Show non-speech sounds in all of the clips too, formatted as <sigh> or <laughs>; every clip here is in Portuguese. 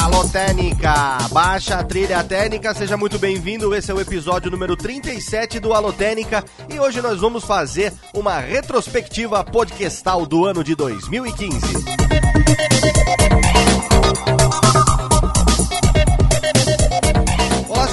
alô Técnica, baixa a trilha técnica, seja muito bem-vindo. Esse é o episódio número 37 do Alô Técnica e hoje nós vamos fazer uma retrospectiva podcastal do ano de 2015.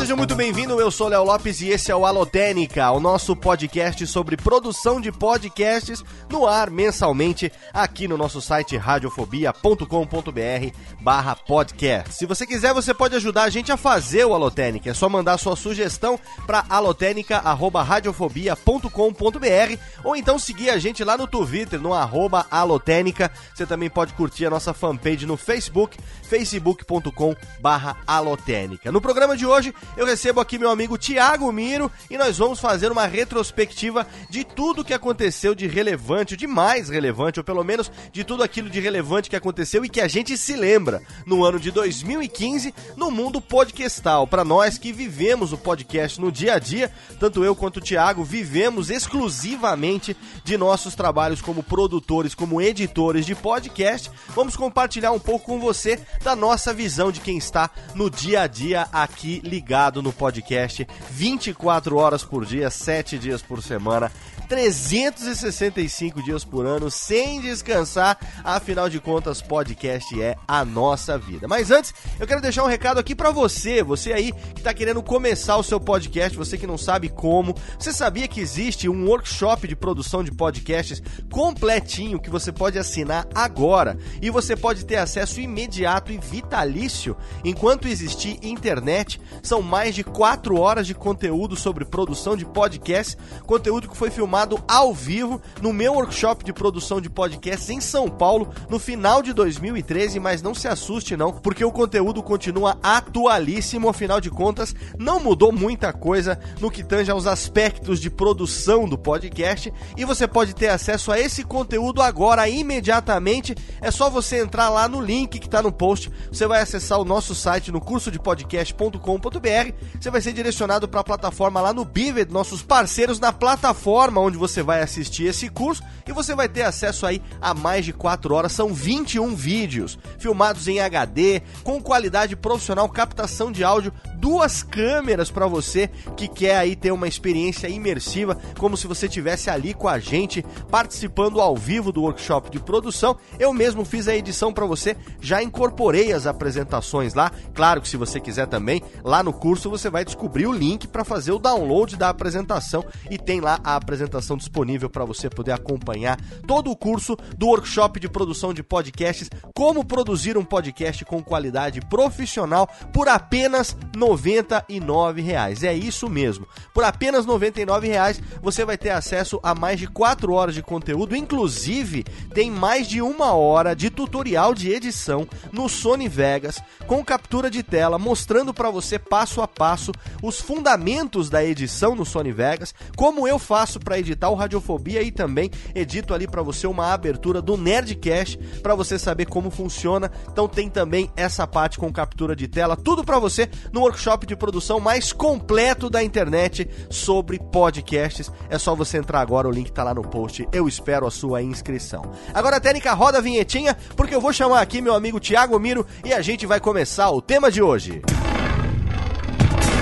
Seja muito bem-vindo. Eu sou Léo Lopes e esse é o Alotênica, o nosso podcast sobre produção de podcasts no ar mensalmente aqui no nosso site radiofobia.com.br barra podcast. Se você quiser, você pode ajudar a gente a fazer o Alotênica. É só mandar sua sugestão para alotênica.radiofobia.com.br ou então seguir a gente lá no Twitter, no arroba alotênica. Você também pode curtir a nossa fanpage no Facebook, facebook.com barra alotênica. No programa de hoje, eu recebo aqui meu amigo Tiago Miro e nós vamos fazer uma retrospectiva de tudo que aconteceu de relevante, de mais relevante, ou pelo menos de tudo aquilo de relevante que aconteceu e que a gente se lembra no ano de 2015 no mundo podcastal. Para nós que vivemos o podcast no dia a dia, tanto eu quanto o Tiago vivemos exclusivamente de nossos trabalhos como produtores, como editores de podcast, vamos compartilhar um pouco com você da nossa visão de quem está no dia a dia aqui ligado no podcast 24 horas por dia, 7 dias por semana. 365 dias por ano, sem descansar. Afinal de contas, podcast é a nossa vida. Mas antes, eu quero deixar um recado aqui para você, você aí que tá querendo começar o seu podcast, você que não sabe como. Você sabia que existe um workshop de produção de podcasts completinho que você pode assinar agora e você pode ter acesso imediato e vitalício enquanto existir internet. São mais de 4 horas de conteúdo sobre produção de podcasts, conteúdo que foi filmado ao vivo no meu workshop de produção de podcasts em São Paulo no final de 2013, mas não se assuste não, porque o conteúdo continua atualíssimo, afinal de contas, não mudou muita coisa no que tange aos aspectos de produção do podcast e você pode ter acesso a esse conteúdo agora imediatamente. É só você entrar lá no link que está no post. Você vai acessar o nosso site no curso de podcast.com.br. Você vai ser direcionado para a plataforma lá no Bivid, nossos parceiros na plataforma onde você vai assistir esse curso e você vai ter acesso aí a mais de 4 horas. São 21 vídeos filmados em HD, com qualidade profissional, captação de áudio, duas câmeras para você que quer aí ter uma experiência imersiva, como se você tivesse ali com a gente participando ao vivo do workshop de produção. Eu mesmo fiz a edição para você, já incorporei as apresentações lá. Claro que se você quiser também, lá no curso você vai descobrir o link para fazer o download da apresentação e tem lá a apresentação disponível para você poder acompanhar todo o curso do workshop de produção de podcasts, como produzir um podcast com qualidade profissional por apenas 99 reais. É isso mesmo. Por apenas 99 reais você vai ter acesso a mais de 4 horas de conteúdo, inclusive tem mais de uma hora de tutorial de edição no Sony Vegas com captura de tela mostrando para você passo a passo os fundamentos da edição no Sony Vegas, como eu faço para editar o Radiofobia e também edito ali para você uma abertura do Nerdcast para você saber como funciona. Então tem também essa parte com captura de tela, tudo para você no workshop de produção mais completo da internet sobre podcasts. É só você entrar agora, o link tá lá no post. Eu espero a sua inscrição. Agora, técnica, roda a vinhetinha, porque eu vou chamar aqui meu amigo Thiago Miro e a gente vai começar o tema de hoje.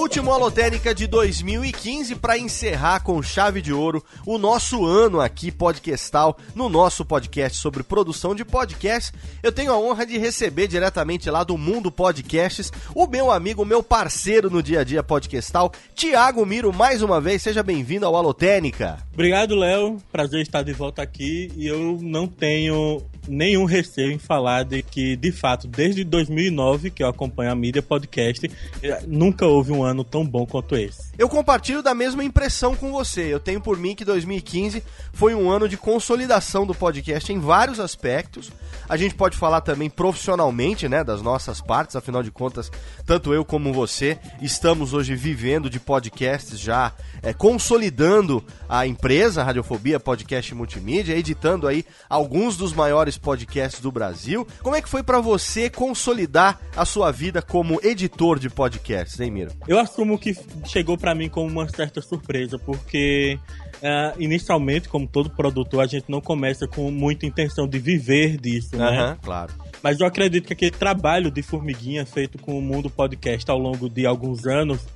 Último Alotênica de 2015 para encerrar com chave de ouro o nosso ano aqui podcastal no nosso podcast sobre produção de podcasts. Eu tenho a honra de receber diretamente lá do Mundo Podcasts o meu amigo, meu parceiro no dia a dia podcastal, Tiago Miro, mais uma vez. Seja bem-vindo ao Alotênica. Obrigado, Léo. Prazer estar de volta aqui e eu não tenho nenhum receio em falar de que, de fato, desde 2009 que eu acompanho a mídia podcast, eh, nunca houve um ano tão bom quanto esse. Eu compartilho da mesma impressão com você. Eu tenho por mim que 2015 foi um ano de consolidação do podcast em vários aspectos. A gente pode falar também profissionalmente, né, das nossas partes, afinal de contas, tanto eu como você estamos hoje vivendo de podcasts já é, consolidando a empresa Radiofobia Podcast Multimídia, editando aí alguns dos maiores podcasts do Brasil. Como é que foi para você consolidar a sua vida como editor de podcasts, hein, Miro? Eu assumo que chegou para mim como uma certa surpresa, porque uh, inicialmente, como todo produtor, a gente não começa com muita intenção de viver disso, né? claro. Mas eu acredito que aquele trabalho de formiguinha feito com o Mundo Podcast ao longo de alguns anos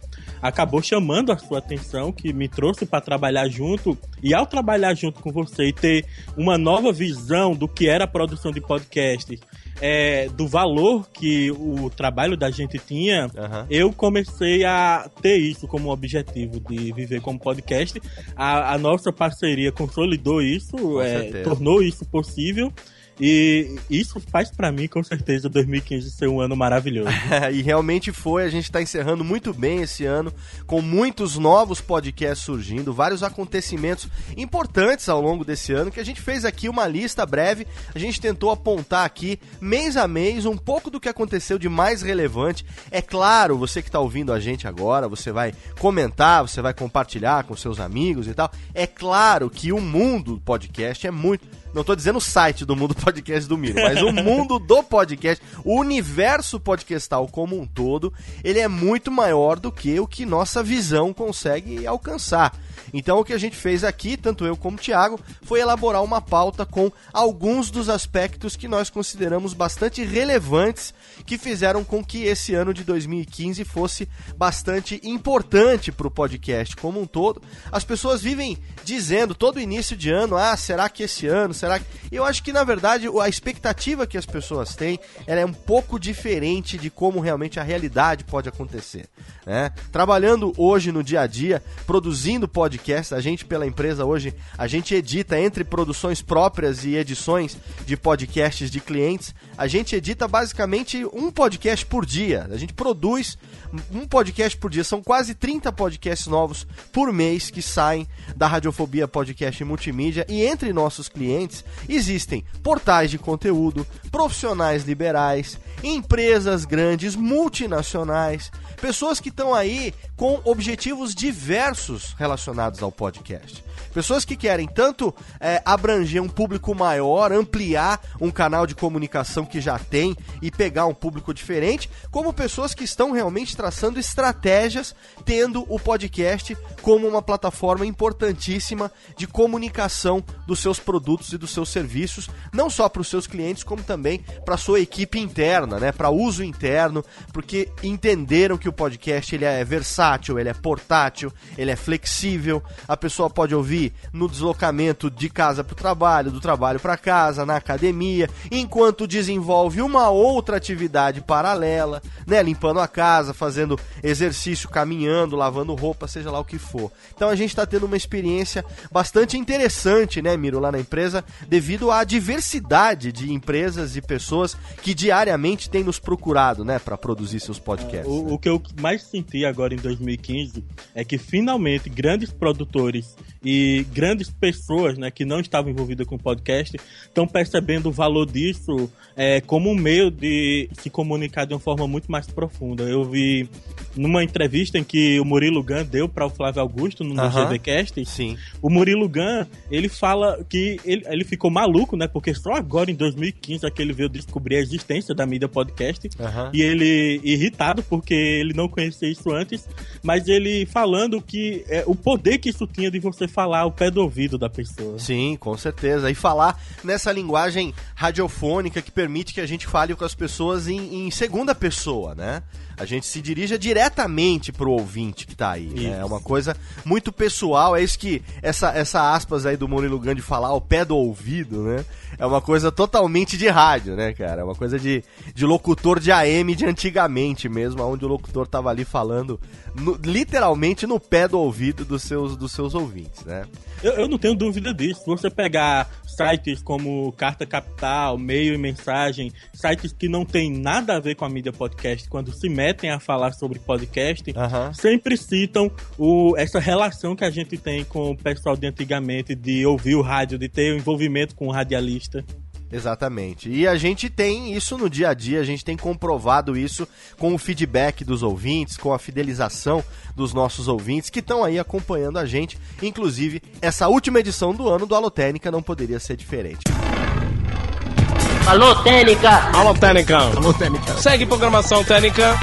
acabou chamando a sua atenção, que me trouxe para trabalhar junto. E ao trabalhar junto com você e ter uma nova visão do que era a produção de podcast, é, do valor que o trabalho da gente tinha, uhum. eu comecei a ter isso como objetivo de viver como podcast. A, a nossa parceria consolidou isso, é, tornou isso possível. E isso faz para mim, com certeza, 2015 ser um ano maravilhoso. <laughs> e realmente foi. A gente tá encerrando muito bem esse ano, com muitos novos podcasts surgindo, vários acontecimentos importantes ao longo desse ano, que a gente fez aqui uma lista breve. A gente tentou apontar aqui, mês a mês, um pouco do que aconteceu de mais relevante. É claro, você que tá ouvindo a gente agora, você vai comentar, você vai compartilhar com seus amigos e tal. É claro que o mundo podcast é muito não tô dizendo o site do mundo podcast do Miro, mas o <laughs> mundo do podcast, o universo podcastal como um todo, ele é muito maior do que o que nossa visão consegue alcançar. Então o que a gente fez aqui, tanto eu como o Thiago, foi elaborar uma pauta com alguns dos aspectos que nós consideramos bastante relevantes que fizeram com que esse ano de 2015 fosse bastante importante para o podcast como um todo. As pessoas vivem dizendo todo início de ano, ah, será que esse ano, será que... Eu acho que na verdade a expectativa que as pessoas têm é um pouco diferente de como realmente a realidade pode acontecer. Né? Trabalhando hoje no dia a dia, produzindo podcast podcast. A gente, pela empresa hoje, a gente edita entre produções próprias e edições de podcasts de clientes. A gente edita basicamente um podcast por dia. A gente produz um podcast por dia. São quase 30 podcasts novos por mês que saem da Radiofobia Podcast Multimídia. E entre nossos clientes existem portais de conteúdo, profissionais liberais, empresas grandes, multinacionais, pessoas que estão aí com objetivos diversos relacionados ao podcast. Pessoas que querem tanto é, abranger um público maior, ampliar um canal de comunicação que já tem e pegar um público diferente, como pessoas que estão realmente traçando estratégias, tendo o podcast como uma plataforma importantíssima de comunicação dos seus produtos e dos seus serviços, não só para os seus clientes, como também para a sua equipe interna, né, para uso interno, porque entenderam que o podcast ele é versátil, ele é portátil, ele é flexível, a pessoa pode ouvir no deslocamento de casa para o trabalho, do trabalho para casa, na academia, enquanto desenvolve uma outra atividade paralela, né, limpando a casa, fazendo exercício, caminhando, lavando roupa, seja lá o que for. Então a gente está tendo uma experiência bastante interessante, né, Miro, lá na empresa, devido à diversidade de empresas e pessoas que diariamente têm nos procurado, né, para produzir seus podcasts. O, né? o que eu mais senti agora em 2015 é que finalmente grandes produtores e grandes pessoas né, que não estavam envolvidas com o podcast estão percebendo o valor disso é, como um meio de se comunicar de uma forma muito mais profunda. Eu vi numa entrevista em que o Murilo Gun deu para o Flávio Augusto no uh -huh. GVCast, Sim. o Murilo Gun ele fala que ele, ele ficou maluco, né? Porque só agora em 2015 é que ele veio descobrir a existência da mídia podcast. Aham. E ele irritado porque ele não conhecia isso antes, mas ele falando que é, o poder que isso tinha de você falar ao pé do ouvido da pessoa. Sim, com certeza. E falar nessa linguagem radiofônica que permite que a gente fale com as pessoas em, em segunda pessoa, né? A gente se dirija diretamente pro ouvinte que tá aí, né? É uma coisa muito pessoal, é isso que essa, essa aspas aí do Murilo Gandhi falar ao pé do ouvido, né? É uma coisa totalmente de rádio, né, cara? É uma coisa de, de locutor de AM de antigamente mesmo, onde o locutor tava ali falando no- literalmente no pé do ouvido dos seus, dos seus ouvintes, né? Eu, eu não tenho dúvida disso. Se você pegar sites como Carta Capital, Meio e Mensagem, sites que não tem nada a ver com a mídia podcast, quando se metem a falar sobre podcast, Aham. sempre citam o, essa relação que a gente tem com o pessoal de antigamente, de ouvir o rádio, de ter o envolvimento com o radialista. Exatamente. E a gente tem isso no dia a dia, a gente tem comprovado isso com o feedback dos ouvintes, com a fidelização dos nossos ouvintes que estão aí acompanhando a gente. Inclusive, essa última edição do ano do Alotênica não poderia ser diferente. Alô, Técnica! Alô, Técnica. Segue programação técnica.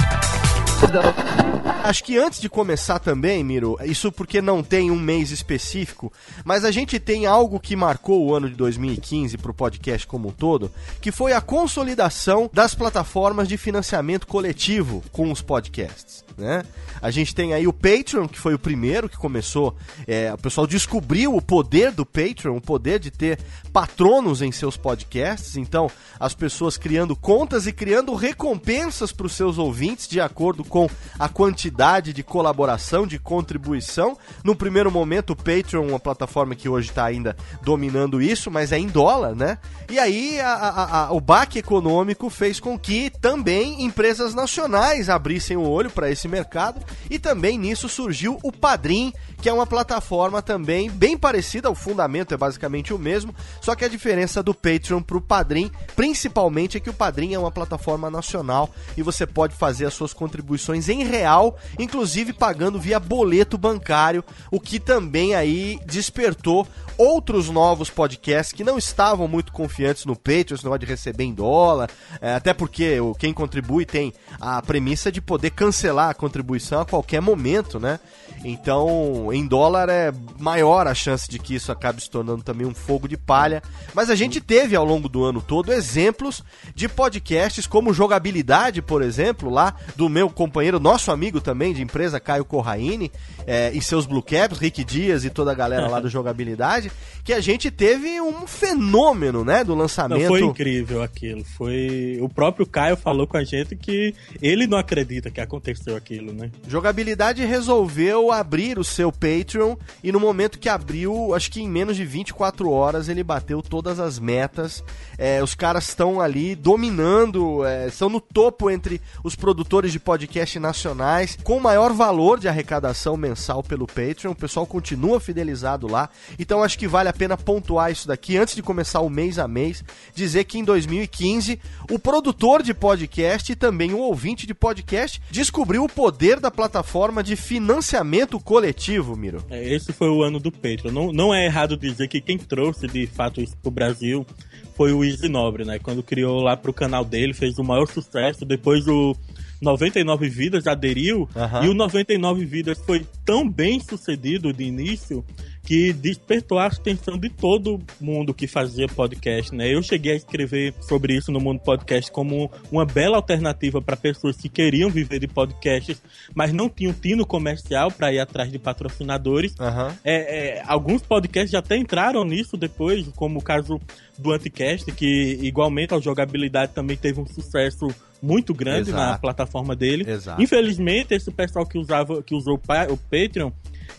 Acho que antes de começar também, Miro, isso porque não tem um mês específico, mas a gente tem algo que marcou o ano de 2015 pro podcast como um todo, que foi a consolidação das plataformas de financiamento coletivo com os podcasts, né? A gente tem aí o Patreon, que foi o primeiro que começou, é, o pessoal descobriu o poder do Patreon, o poder de ter patronos em seus podcasts, então as pessoas criando contas e criando recompensas para os seus ouvintes de acordo com a quantidade de colaboração, de contribuição. No primeiro momento, o Patreon, uma plataforma que hoje está ainda dominando isso, mas é em dólar, né? E aí a- a- a- o baque econômico fez com que também empresas nacionais abrissem o olho para esse mercado. E também nisso surgiu o Padrim, que é uma plataforma também bem parecida, o fundamento é basicamente o mesmo, só que a diferença do Patreon pro Padrim, principalmente é que o Padrim é uma plataforma nacional e você pode fazer as suas contribuições em real, inclusive pagando via boleto bancário, o que também aí despertou outros novos podcasts que não estavam muito confiantes no Patreon, esse negócio de receber em dólar, é, até porque o, quem contribui tem a premissa de poder cancelar a contribuição a qualquer momento, né? Então, em dólar é maior a chance de que isso acabe se tornando também um fogo de palha. Mas a gente teve ao longo do ano todo exemplos de podcasts como Jogabilidade, por exemplo, lá do meu companheiro, nosso amigo também de empresa, Caio Corraine, é, e seus Blue Caps, Rick Dias e toda a galera lá do <laughs> Jogabilidade, que a gente teve um fenômeno, né, do Não, lançamento. foi incrível aquilo. Foi o próprio Caio falou com a gente que ele não acredita que aconteceu aquilo, né? Jogabilidade resolveu abrir o seu Patreon e no momento que abriu, acho que em menos de 24 horas ele bateu todas as metas. É, os caras estão ali dominando, é, estão no topo entre os produtores de podcast nacionais, com maior valor de arrecadação mensal pelo Patreon. O pessoal continua fidelizado lá. Então acho que vale a pena pontuar isso daqui antes de começar o mês a mês, dizer que em 2015 o produtor de podcast e também o ouvinte de podcast descobriu o poder da plataforma de financiamento coletivo, Miro. É, Esse foi o ano do Patreon. Não, não é errado dizer que quem trouxe de fato isso pro Brasil foi o Easy Nobre, né? Quando criou lá pro canal dele, fez o maior sucesso. Depois o 99 Vidas aderiu. Aham. E o 99 Vidas foi tão bem sucedido de início que despertou a atenção de todo mundo que fazia podcast, né? Eu cheguei a escrever sobre isso no Mundo Podcast como uma bela alternativa para pessoas que queriam viver de podcasts, mas não tinham tino comercial para ir atrás de patrocinadores. Aham. É, é, alguns podcasts já até entraram nisso depois, como o caso do Anticast, que igualmente a jogabilidade também teve um sucesso muito grande na Exato. plataforma dele. Exato. Infelizmente, esse pessoal que usava, que usou o Patreon,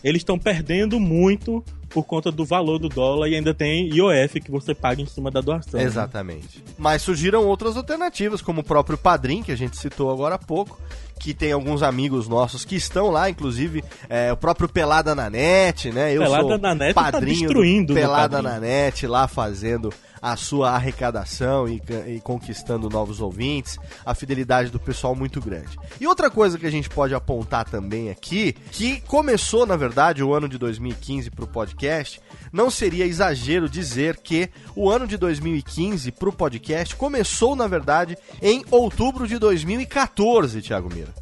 eles estão perdendo muito por conta do valor do dólar e ainda tem IOF que você paga em cima da doação. né? Exatamente. Mas surgiram outras alternativas, como o próprio Padrim, que a gente citou agora há pouco, que tem alguns amigos nossos que estão lá, inclusive é, o próprio Pelada na Net, né? Eu Pelada sou na Net tá padrinho do destruindo no Pelada na Net, lá fazendo a sua arrecadação e, e conquistando novos ouvintes, a fidelidade do pessoal muito grande. E outra coisa que a gente pode apontar também aqui, que começou, na verdade, o ano de 2015 para o podcast, não seria exagero dizer que o ano de 2015 para o podcast começou, na verdade, em outubro de 2014, Thiago Mira.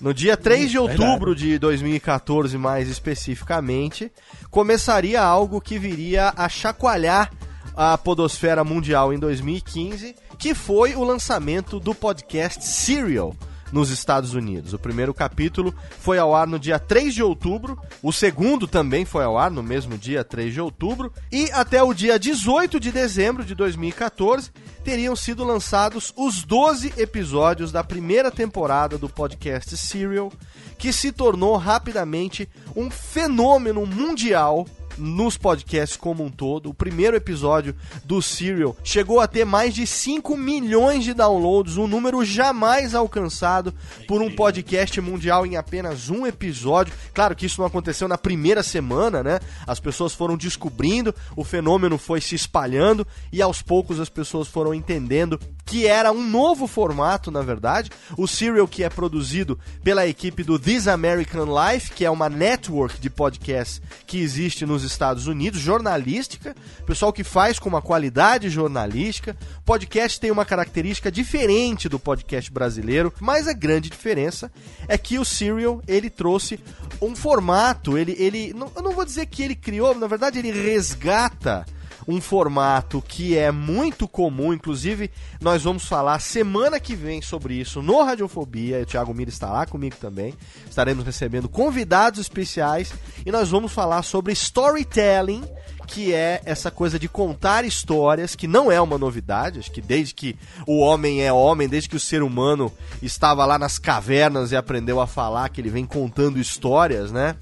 No dia 3 de verdade. outubro de 2014, mais especificamente, começaria algo que viria a chacoalhar a podosfera mundial em 2015, que foi o lançamento do podcast Serial nos Estados Unidos. O primeiro capítulo foi ao ar no dia 3 de outubro, o segundo também foi ao ar no mesmo dia 3 de outubro, e até o dia 18 de dezembro de 2014 teriam sido lançados os 12 episódios da primeira temporada do podcast Serial, que se tornou rapidamente um fenômeno mundial nos podcasts como um todo. O primeiro episódio do Serial chegou a ter mais de 5 milhões de downloads, um número jamais alcançado por um podcast mundial em apenas um episódio. Claro que isso não aconteceu na primeira semana, né? As pessoas foram descobrindo, o fenômeno foi se espalhando e aos poucos as pessoas foram entendendo que era um novo formato, na verdade. O Serial que é produzido pela equipe do This American Life, que é uma network de podcasts que existe nos Estados Unidos, jornalística, pessoal que faz com uma qualidade jornalística. Podcast tem uma característica diferente do podcast brasileiro, mas a grande diferença é que o Serial, ele trouxe um formato, ele, ele não, eu não vou dizer que ele criou, na verdade ele resgata um formato que é muito comum, inclusive nós vamos falar semana que vem sobre isso no Radiofobia, o Thiago Mira está lá comigo também, estaremos recebendo convidados especiais e nós vamos falar sobre storytelling, que é essa coisa de contar histórias, que não é uma novidade, acho que desde que o homem é homem, desde que o ser humano estava lá nas cavernas e aprendeu a falar, que ele vem contando histórias, né?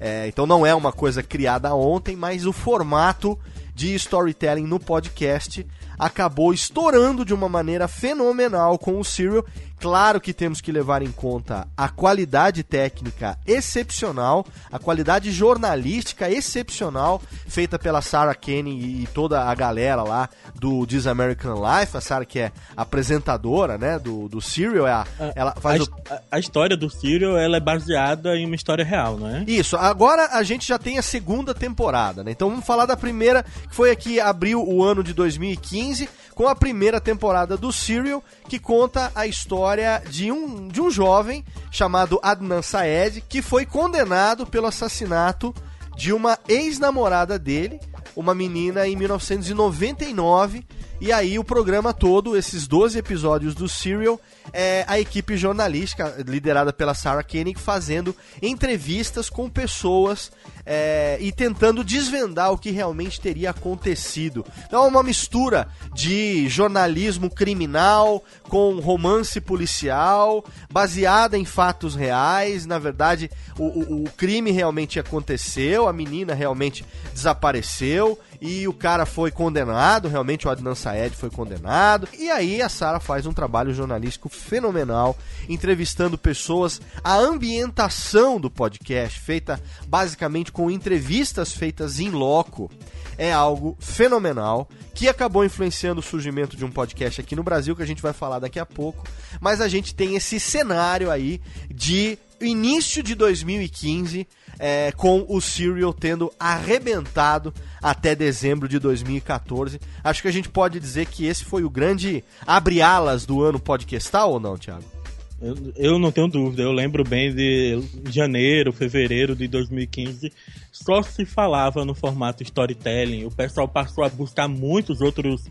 É, então não é uma coisa criada ontem, mas o formato de storytelling no podcast acabou estourando de uma maneira fenomenal com o Serial. Claro que temos que levar em conta a qualidade técnica excepcional, a qualidade jornalística excepcional feita pela Sarah Kenny e toda a galera lá do This American Life. A Sarah que é apresentadora, né, do, do Serial, é a, ela A, faz o, his- a- a história do Serial ela é baseada em uma história real, não é? Isso, agora a gente já tem a segunda temporada, né? Então vamos falar da primeira, que foi aqui abriu o ano de 2015, com a primeira temporada do Serial, que conta a história de um, de um jovem chamado Adnan Saed, que foi condenado pelo assassinato de uma ex-namorada dele, uma menina em 1999. E aí o programa todo, esses 12 episódios do Serial, é a equipe jornalística liderada pela Sarah Koenig fazendo entrevistas com pessoas é, e tentando desvendar o que realmente teria acontecido. Então é uma mistura de jornalismo criminal com romance policial, baseada em fatos reais. Na verdade, o, o- o crime realmente aconteceu, a menina realmente desapareceu e o cara foi condenado, realmente o Adnan Saed foi condenado. E aí a Sarah faz um trabalho jornalístico fenomenal, entrevistando pessoas, a ambientação do podcast feita basicamente com entrevistas feitas em loco. É algo fenomenal que acabou influenciando o surgimento de um podcast aqui no Brasil que a gente vai falar daqui a pouco. Mas a gente tem esse cenário aí de início de 2015 é, com o Serial tendo arrebentado até dezembro de 2014. Acho que a gente pode dizer que esse foi o grande abre-alas do ano podcastal ou não, Thiago? Eu, eu não tenho dúvida, eu lembro bem de janeiro, fevereiro de 2015, só se falava no formato storytelling. O pessoal passou a buscar muitos outros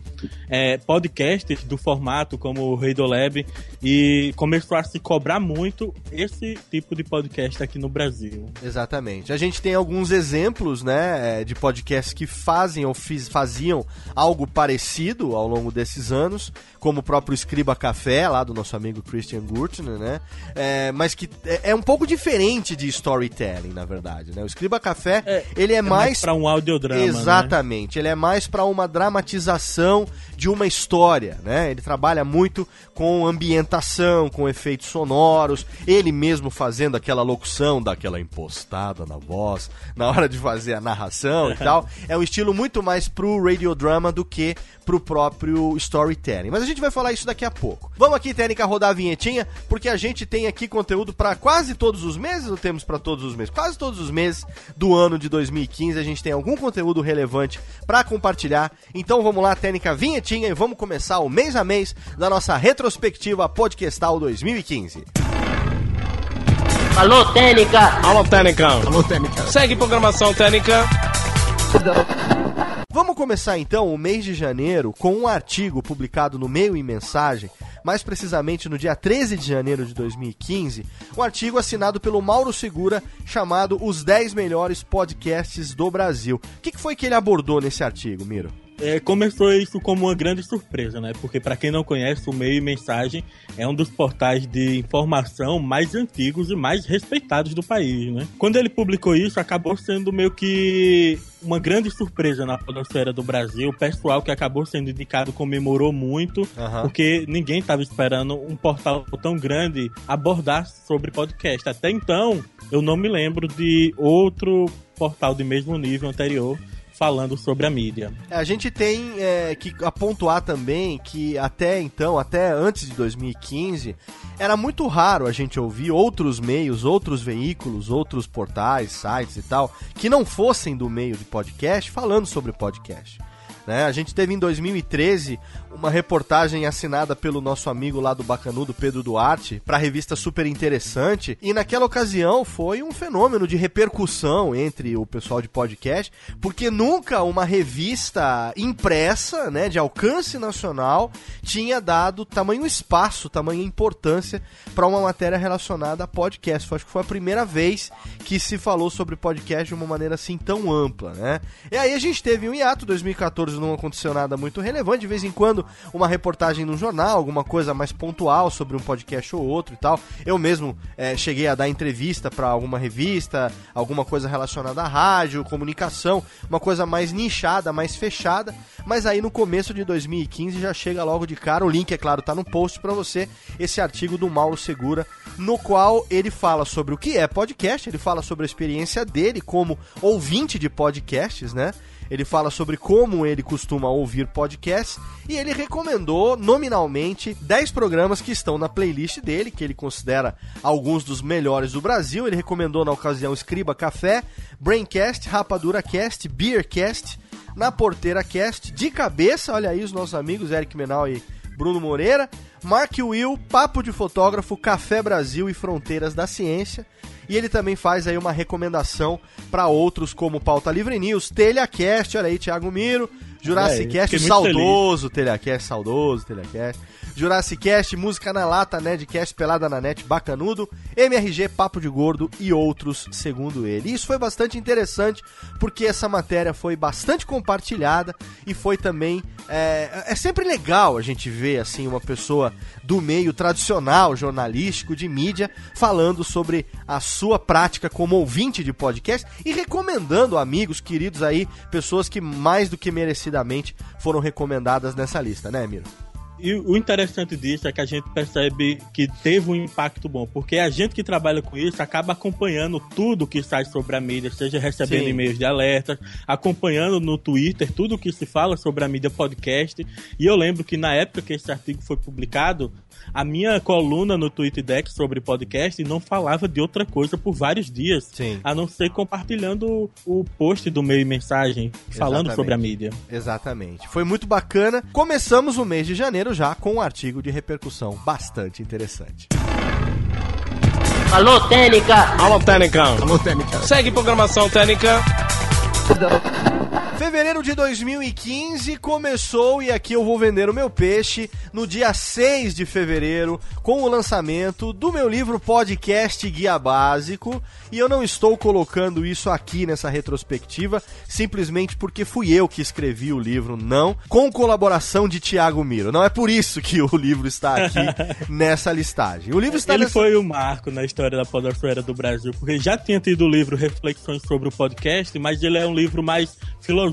é, podcasts do formato, como o Reidolab, e começou a se cobrar muito esse tipo de podcast aqui no Brasil. Exatamente. A gente tem alguns exemplos, né, é, de podcasts que fazem ou fiz- faziam algo parecido ao longo desses anos, como o próprio Escriba Café, lá do nosso amigo Christian Gurtz, Né? É, mas que é, é, um pouco diferente de storytelling, na verdade, né? O Escriba Café, é, ele é, é mais... mais para um audiodrama, né? Exatamente, né? ele é mais para uma dramatização de uma história, né? Ele trabalha muito com ambientação, com efeitos sonoros, ele mesmo fazendo aquela locução, daquela impostada na voz, na hora de fazer a narração e <laughs> tal. É um estilo muito mais pro radiodrama do que pro próprio storytelling. Mas a gente vai falar isso daqui a pouco. Vamos aqui, Técnica, rodar a vinhetinha, porque a gente tem aqui conteúdo para quase todos os meses, ou temos para todos os meses? Quase todos os meses do ano de 2015 a gente tem algum conteúdo relevante para compartilhar. Então vamos lá, Técnica, vinhetinha e vamos começar o mês a mês da nossa retrospectiva podcastal 2015. Alô, Técnica! Alô, Técnica! Alô, Técnica! Segue programação Técnica! Vamos começar então o mês de janeiro com um artigo publicado no Meio e Mensagem, mais precisamente no dia 13 de janeiro de 2015, um artigo assinado pelo Mauro Segura chamado Os 10 Melhores Podcasts do Brasil. O que foi que ele abordou nesse artigo, Miro? É, começou isso como uma grande surpresa, né? Porque para quem não conhece, o Meio e Mensagem é um dos portais de informação mais antigos e mais respeitados do país, né? Quando ele publicou isso, acabou sendo meio que uma grande surpresa na podosfera do Brasil. O pessoal que acabou sendo indicado comemorou muito, uhum. porque ninguém estava esperando um portal tão grande abordar sobre podcast. Até então, eu não me lembro de outro portal de mesmo nível anterior falando sobre a mídia. É, a gente tem é, que apontar também que até então, até antes de 2015, era muito raro a gente ouvir outros meios, outros veículos, outros portais, sites e tal, que não fossem do meio de podcast falando sobre podcast. Né? A gente teve em 2013 uma reportagem assinada pelo nosso amigo lá do Bacanudo, Pedro Duarte, para a revista Super Interessante. E naquela ocasião foi um fenômeno de repercussão entre o pessoal de podcast, porque nunca uma revista impressa, né, de alcance nacional, tinha dado tamanho espaço, tamanho importância para uma matéria relacionada a podcast. Acho que foi a primeira vez que se falou sobre podcast de uma maneira assim tão ampla, né? E aí a gente teve um hiato, 2014 não aconteceu nada muito relevante, de vez em quando uma reportagem no jornal, alguma coisa mais pontual sobre um podcast ou outro e tal. Eu mesmo é, cheguei a dar entrevista para alguma revista, alguma coisa relacionada à rádio, comunicação, uma coisa mais nichada, mais fechada. Mas aí no começo de 2015 já chega logo de cara. O link, é claro, tá no post para você. Esse artigo do Mauro Segura, no qual ele fala sobre o que é podcast, ele fala sobre a experiência dele como ouvinte de podcasts, né? Ele fala sobre como ele costuma ouvir podcasts e ele recomendou nominalmente 10 programas que estão na playlist dele, que ele considera alguns dos melhores do Brasil. Ele recomendou na ocasião Escriba Café, Braincast, Rapadura Cast, Beercast, Na Porteira Cast, de cabeça, olha aí os nossos amigos Eric Menal e Bruno Moreira, Mark Will, Papo de Fotógrafo, Café Brasil e Fronteiras da Ciência. E ele também faz aí uma recomendação para outros como Pauta Livre News, Telhacast, olha aí, Thiago Miro, Jurassic é, Cast, saudoso Telhacast, saudoso Telhacast. Jurassic Cast, Música na Lata, Nedcast, Pelada na Net, Bacanudo, MRG, Papo de Gordo e outros, segundo ele. E isso foi bastante interessante, porque essa matéria foi bastante compartilhada e foi também... É, é sempre legal a gente ver, assim, uma pessoa do meio tradicional, jornalístico, de mídia, falando sobre a sua prática como ouvinte de podcast e recomendando amigos, queridos aí, pessoas que mais do que merecidamente foram recomendadas nessa lista, né, Miro? E o interessante disso é que a gente percebe que teve um impacto bom, porque a gente que trabalha com isso acaba acompanhando tudo que sai sobre a mídia, seja recebendo e-mails de alertas, acompanhando no Twitter tudo que se fala sobre a mídia podcast. E eu lembro que na época que esse artigo foi publicado, a minha coluna no Deck sobre podcast não falava de outra coisa por vários dias, Sim. a não ser compartilhando o post do meio mensagem falando Exatamente. sobre a mídia. Exatamente. Foi muito bacana. Começamos o mês de janeiro já com um artigo de repercussão bastante interessante. Alô, Técnica! Alô, Técnica! Alô, Técnica! Segue programação Técnica! Fevereiro de 2015 começou e aqui eu vou vender o meu peixe no dia 6 de fevereiro com o lançamento do meu livro podcast Guia Básico. E eu não estou colocando isso aqui nessa retrospectiva simplesmente porque fui eu que escrevi o livro, não, com colaboração de Tiago Miro. Não é por isso que o livro está aqui <laughs> nessa listagem. O livro está Ele nessa... foi o marco na história da podosfera do Brasil, porque já tinha tido o livro Reflexões sobre o Podcast, mas ele é um livro mais filosófico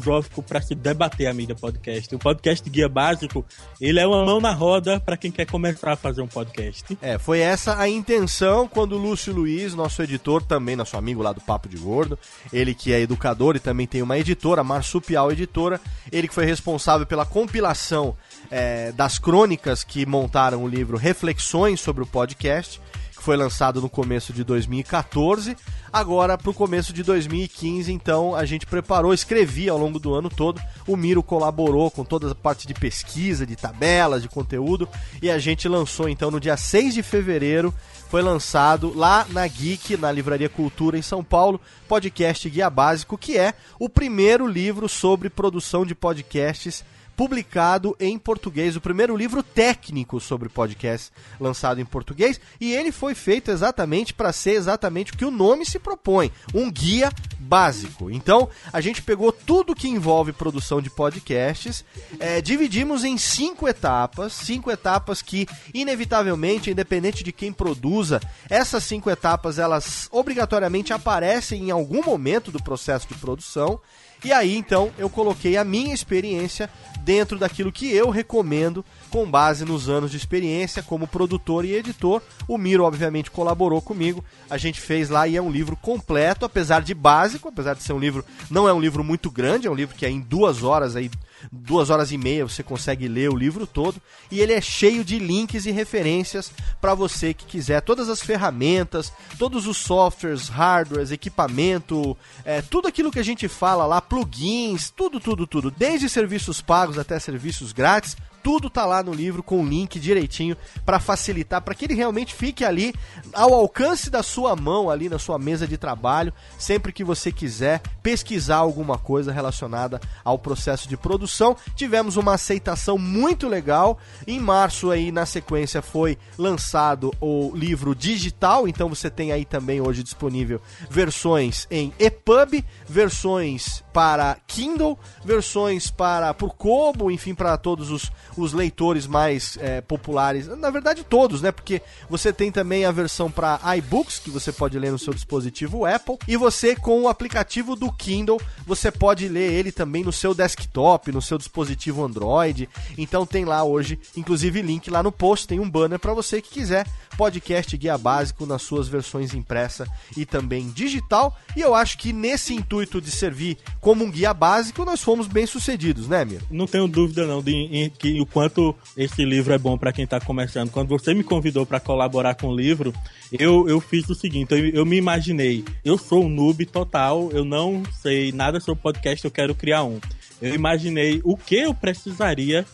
para se debater a mídia podcast. O podcast Guia Básico, ele é uma mão na roda para quem quer começar a fazer um podcast. É, foi essa a intenção quando o Lúcio Luiz, nosso editor, também nosso amigo lá do Papo de Gordo, ele que é educador e também tem uma editora, Marsupial Editora, ele que foi responsável pela compilação é, das crônicas que montaram o livro Reflexões sobre o Podcast, foi lançado no começo de 2014. Agora, para o começo de 2015, então, a gente preparou, escrevi ao longo do ano todo. O Miro colaborou com toda a parte de pesquisa, de tabelas, de conteúdo. E a gente lançou, então, no dia 6 de fevereiro, foi lançado lá na Geek, na Livraria Cultura em São Paulo, podcast Guia Básico, que é o primeiro livro sobre produção de podcasts publicado em português, o primeiro livro técnico sobre podcast lançado em português, e ele foi feito exatamente para ser exatamente o que o nome se propõe, um guia básico. Então, a gente pegou tudo que envolve produção de podcasts, é, dividimos em cinco etapas, cinco etapas que, inevitavelmente, independente de quem produza, essas cinco etapas, elas obrigatoriamente aparecem em algum momento do processo de produção, e aí, então, eu coloquei a minha experiência dentro daquilo que eu recomendo com base nos anos de experiência como produtor e editor. O Miro, obviamente, colaborou comigo. A gente fez lá e é um livro completo, apesar de básico, apesar de ser um livro, não é um livro muito grande, é um livro que é em duas horas aí duas horas e meia você consegue ler o livro todo. E ele é cheio de links e referências para você que quiser. Todas as ferramentas, todos os softwares, hardwares, equipamento, é, tudo aquilo que a gente fala lá, plugins, tudo, tudo, tudo, desde serviços pagos até serviços grátis tudo tá lá no livro com o link direitinho para facilitar, para que ele realmente fique ali ao alcance da sua mão, ali na sua mesa de trabalho, sempre que você quiser pesquisar alguma coisa relacionada ao processo de produção. Tivemos uma aceitação muito legal. Em março aí na sequência foi lançado o livro digital, então você tem aí também hoje disponível versões em EPUB, versões para Kindle, versões para por Kobo, enfim, para todos os os leitores mais é, populares, na verdade todos, né? Porque você tem também a versão para iBooks, que você pode ler no seu dispositivo Apple, e você com o aplicativo do Kindle, você pode ler ele também no seu desktop, no seu dispositivo Android. Então tem lá hoje, inclusive link lá no post, tem um banner para você que quiser podcast guia básico nas suas versões impressa e também digital. E eu acho que nesse intuito de servir como um guia básico, nós fomos bem sucedidos, né, Mir? Não tenho dúvida não de em, que o quanto esse livro é bom para quem tá começando. Quando você me convidou para colaborar com o livro, eu, eu fiz o seguinte, eu, eu me imaginei, eu sou um noob total, eu não sei nada sobre podcast, eu quero criar um. Eu imaginei o que eu precisaria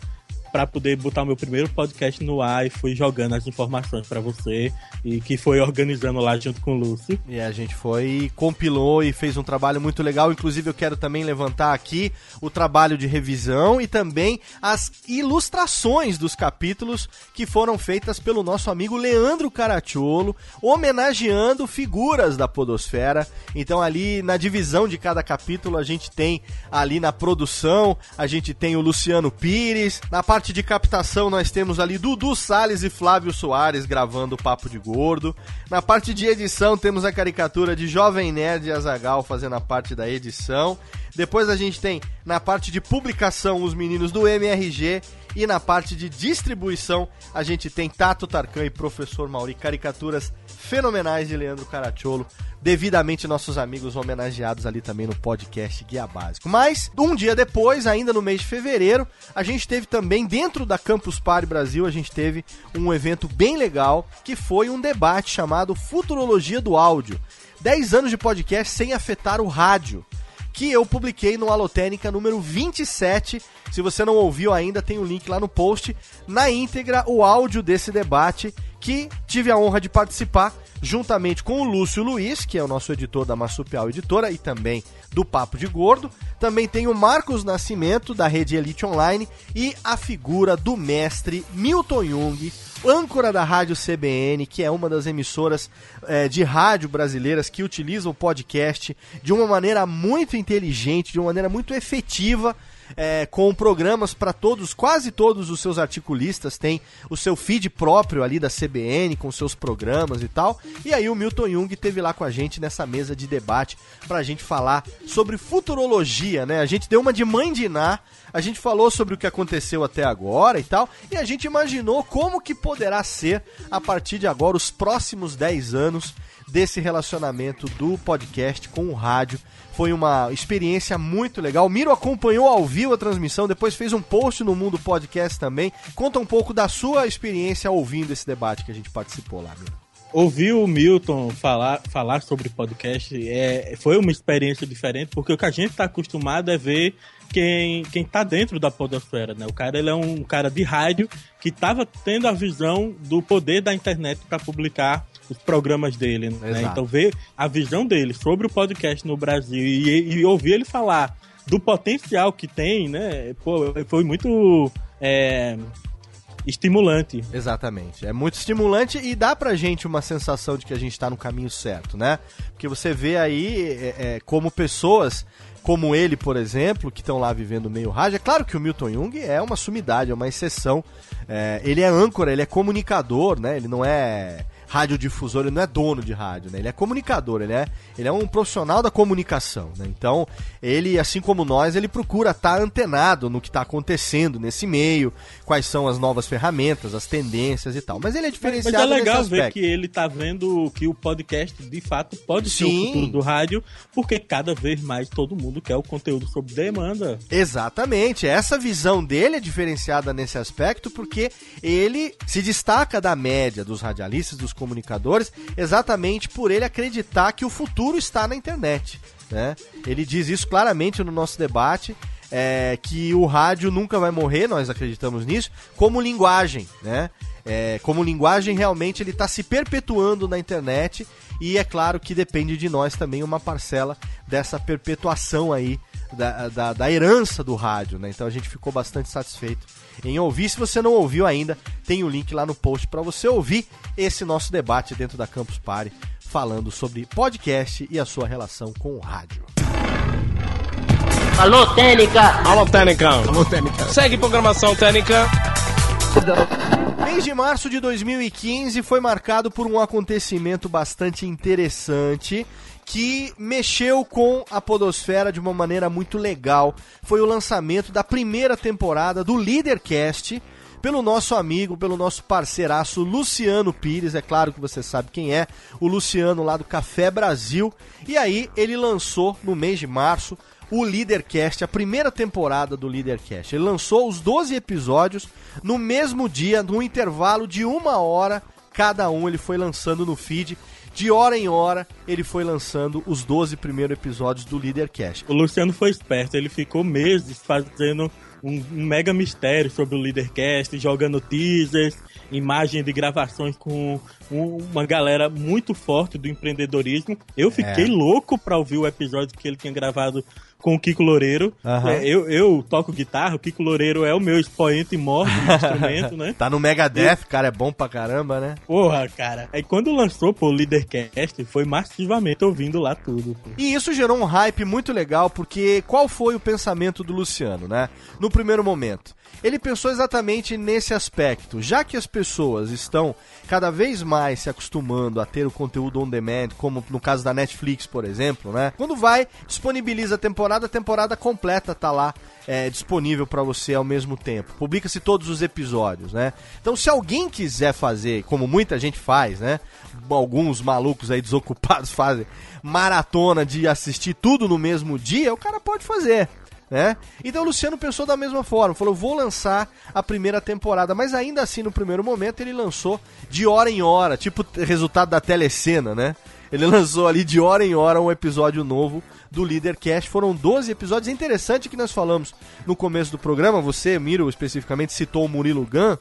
para poder botar meu primeiro podcast no ar e fui jogando as informações para você e que foi organizando lá junto com o Lúcio. E a gente foi, compilou e fez um trabalho muito legal. Inclusive, eu quero também levantar aqui o trabalho de revisão e também as ilustrações dos capítulos que foram feitas pelo nosso amigo Leandro Caracciolo, homenageando figuras da Podosfera. Então, ali na divisão de cada capítulo, a gente tem ali na produção, a gente tem o Luciano Pires, na parte parte de captação, nós temos ali Dudu Salles e Flávio Soares gravando o Papo de Gordo. Na parte de edição, temos a caricatura de Jovem Nerd e Azagal fazendo a parte da edição. Depois a gente tem na parte de publicação os meninos do MRG e na parte de distribuição a gente tem Tato Tarkan e Professor Mauri, caricaturas fenomenais de Leandro Caracciolo devidamente nossos amigos homenageados ali também no podcast Guia Básico. Mas, um dia depois, ainda no mês de fevereiro, a gente teve também, dentro da Campus Party Brasil, a gente teve um evento bem legal, que foi um debate chamado Futurologia do Áudio. 10 anos de podcast sem afetar o rádio que eu publiquei no Alotênica número 27. Se você não ouviu ainda, tem o um link lá no post. Na íntegra, o áudio desse debate, que tive a honra de participar juntamente com o Lúcio Luiz, que é o nosso editor da Massupial Editora e também do Papo de Gordo. Também tem o Marcos Nascimento, da Rede Elite Online, e a figura do mestre Milton Jung, âncora da Rádio CBN, que é uma das emissoras é, de rádio brasileiras que utiliza o podcast de uma maneira muito inteligente, de uma maneira muito efetiva é, com programas para todos, quase todos os seus articulistas têm o seu feed próprio ali da CBN, com seus programas e tal. E aí o Milton Jung teve lá com a gente nessa mesa de debate para a gente falar sobre futurologia, né? A gente deu uma de mãe de Iná, a gente falou sobre o que aconteceu até agora e tal, e a gente imaginou como que poderá ser a partir de agora os próximos 10 anos desse relacionamento do podcast com o rádio foi uma experiência muito legal. Miro acompanhou ao vivo a transmissão, depois fez um post no Mundo Podcast também. Conta um pouco da sua experiência ouvindo esse debate que a gente participou lá, Miro. Ouvir o Milton falar, falar sobre podcast é, foi uma experiência diferente, porque o que a gente está acostumado é ver quem, quem tá dentro da podosfera, né? O cara ele é um cara de rádio que estava tendo a visão do poder da internet para publicar os programas dele, né? Então ver a visão dele sobre o podcast no Brasil e, e ouvir ele falar do potencial que tem, né? Pô, foi muito é, estimulante. Exatamente. É muito estimulante e dá pra gente uma sensação de que a gente tá no caminho certo, né? Porque você vê aí é, é, como pessoas como ele, por exemplo, que estão lá vivendo meio rádio. É claro que o Milton Jung é uma sumidade, é uma exceção. É, ele é âncora, ele é comunicador, né? Ele não é radiodifusor, ele não é dono de rádio, né? Ele é comunicador, ele é, ele é um profissional da comunicação, né? Então, ele, assim como nós, ele procura estar tá antenado no que está acontecendo nesse meio, quais são as novas ferramentas, as tendências e tal. Mas ele é diferenciado Mas é legal ver que ele está vendo que o podcast, de fato, pode Sim. ser o futuro do rádio, porque cada vez mais todo mundo quer o conteúdo sob demanda. Exatamente. Essa visão dele é diferenciada nesse aspecto, porque ele se destaca da média dos radialistas, dos comunicadores, exatamente por ele acreditar que o futuro está na internet. Né? Ele diz isso claramente no nosso debate. É, que o rádio nunca vai morrer, nós acreditamos nisso, como linguagem, né? É, como linguagem, realmente ele está se perpetuando na internet e é claro que depende de nós também uma parcela dessa perpetuação aí da, da, da herança do rádio, né? Então a gente ficou bastante satisfeito em ouvir. Se você não ouviu ainda, tem o link lá no post para você ouvir esse nosso debate dentro da Campus Party, falando sobre podcast e a sua relação com o rádio. Alô, Técnica! Alô, Técnica! Alô, Técnica! Segue programação Técnica! Mês de março de 2015 foi marcado por um acontecimento bastante interessante que mexeu com a podosfera de uma maneira muito legal. Foi o lançamento da primeira temporada do Leadercast pelo nosso amigo, pelo nosso parceiraço Luciano Pires, é claro que você sabe quem é, o Luciano lá do Café Brasil. E aí ele lançou no mês de março o Leadercast, a primeira temporada do Leadercast. Ele lançou os 12 episódios no mesmo dia, num intervalo de uma hora cada um. Ele foi lançando no feed de hora em hora, ele foi lançando os 12 primeiros episódios do Leadercast. O Luciano foi esperto, ele ficou meses fazendo um, um mega mistério sobre o Leadercast, jogando teasers, imagem de gravações com um, uma galera muito forte do empreendedorismo. Eu fiquei é. louco pra ouvir o episódio que ele tinha gravado com o Kiko Loureiro. Uhum. É, eu, eu toco guitarra, o Kiko Loureiro é o meu expoente maior do instrumento, né? <laughs> Tá no Megadeth, cara, é bom pra caramba, né? Porra, cara. Aí quando lançou pô, o Leadercast, foi massivamente ouvindo lá tudo. Pô. E isso gerou um hype muito legal, porque qual foi o pensamento do Luciano, né? No primeiro momento. Ele pensou exatamente nesse aspecto. Já que as pessoas estão cada vez mais se acostumando a ter o conteúdo on demand, como no caso da Netflix, por exemplo, né? Quando vai, disponibiliza a temporada, a temporada completa tá lá é, disponível para você ao mesmo tempo. Publica-se todos os episódios, né? Então, se alguém quiser fazer, como muita gente faz, né? Alguns malucos aí desocupados <laughs> fazem maratona de assistir tudo no mesmo dia, o cara pode fazer né? Então o Luciano pensou da mesma forma, falou: vou lançar a primeira temporada, mas ainda assim no primeiro momento ele lançou de hora em hora, tipo resultado da telecena, né? Ele <laughs> lançou ali de hora em hora um episódio novo do Leadercast. Foram 12 episódios. É interessante que nós falamos no começo do programa, você, Miro, especificamente citou o Murilo Gun.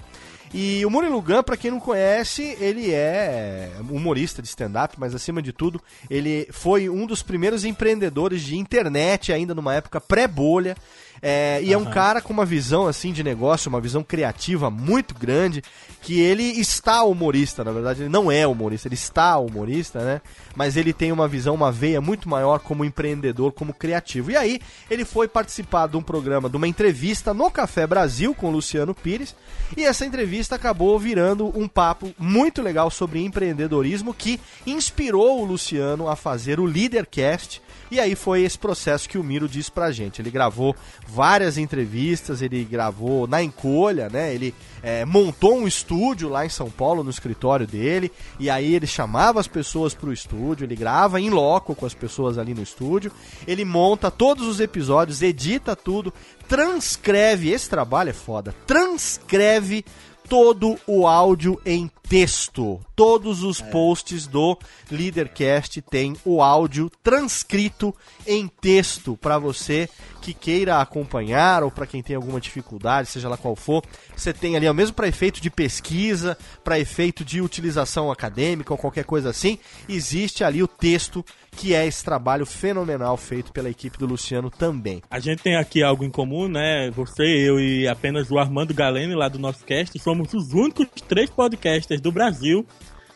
E o Murilo Gun, pra quem não conhece, ele é humorista de stand-up, mas acima de tudo, ele foi um dos primeiros empreendedores de internet, ainda numa época pré-bolha. É, e uhum. é um cara com uma visão assim de negócio, uma visão criativa muito grande, que ele está humorista, na verdade, ele não é humorista, ele está humorista, né? Mas ele tem uma visão, uma veia muito maior como empreendedor, como criativo. E aí, ele foi participar de um programa, de uma entrevista no Café Brasil com o Luciano Pires, e essa entrevista acabou virando um papo muito legal sobre empreendedorismo que inspirou o Luciano a fazer o Leadercast e aí foi esse processo que o Miro disse pra gente. Ele gravou várias entrevistas, ele gravou na encolha, né? Ele é, montou um estúdio lá em São Paulo, no escritório dele, e aí ele chamava as pessoas pro estúdio, ele grava em loco com as pessoas ali no estúdio, ele monta todos os episódios, edita tudo, transcreve, esse trabalho é foda, transcreve todo o áudio em texto. Todos os é. posts do Leadercast têm o áudio transcrito em texto para você que queira acompanhar ou para quem tem alguma dificuldade, seja lá qual for. Você tem ali, ó, mesmo para efeito de pesquisa, para efeito de utilização acadêmica ou qualquer coisa assim, existe ali o texto que é esse trabalho fenomenal feito pela equipe do Luciano também. A gente tem aqui algo em comum, né? Você, eu e apenas o Armando Galeno lá do nosso cast, somos os únicos três podcasters do Brasil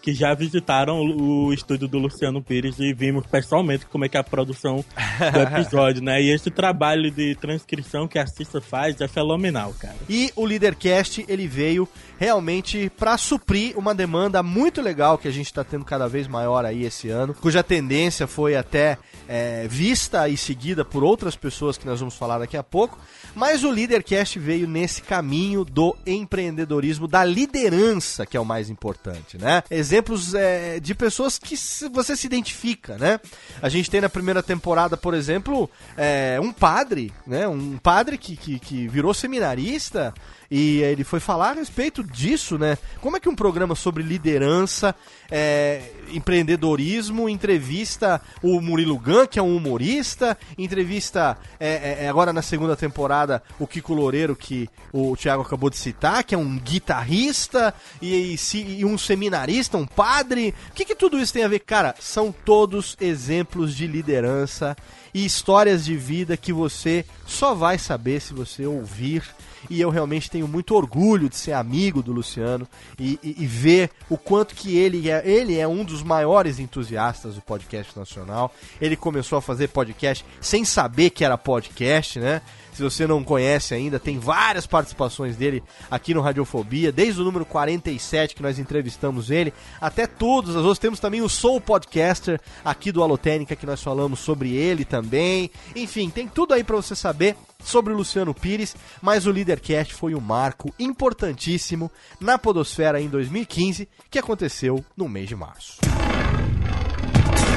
que já visitaram o estúdio do Luciano Pires e vimos pessoalmente como é que é a produção do <laughs> episódio, né? E esse trabalho de transcrição que a Cissa faz é fenomenal, cara. E o Leadercast, ele veio realmente para suprir uma demanda muito legal que a gente está tendo cada vez maior aí esse ano, cuja tendência foi até é, vista e seguida por outras pessoas que nós vamos falar daqui a pouco, mas o Leadercast veio nesse caminho do empreendedorismo, da liderança, que é o mais importante, né? Exemplos é, de pessoas que você se identifica, né? A gente tem na primeira temporada, por exemplo, é, um padre, né? Um padre que, que, que virou seminarista e ele foi falar a respeito disso, né? Como é que um programa sobre liderança, é, empreendedorismo, entrevista o Murilo Gun, que é um humorista, entrevista é, é, agora na segunda temporada o Kiko Loureiro, que o Thiago acabou de citar, que é um guitarrista e, e, e um seminarista, um padre. O que, que tudo isso tem a ver? Cara, são todos exemplos de liderança e histórias de vida que você só vai saber se você ouvir e eu realmente tenho muito orgulho de ser amigo do Luciano e, e, e, ver o quanto que ele é, ele é um dos maiores entusiastas do podcast nacional. Ele começou a fazer podcast sem saber que era podcast, né? Se você não conhece ainda, tem várias participações dele aqui no Radiofobia, desde o número 47 que nós entrevistamos ele, até todos as outras. Temos também o Soul Podcaster aqui do Alotênica que nós falamos sobre ele também. Enfim, tem tudo aí para você saber sobre o Luciano Pires, mas o Leadercast foi um marco importantíssimo na Podosfera em 2015, que aconteceu no mês de março.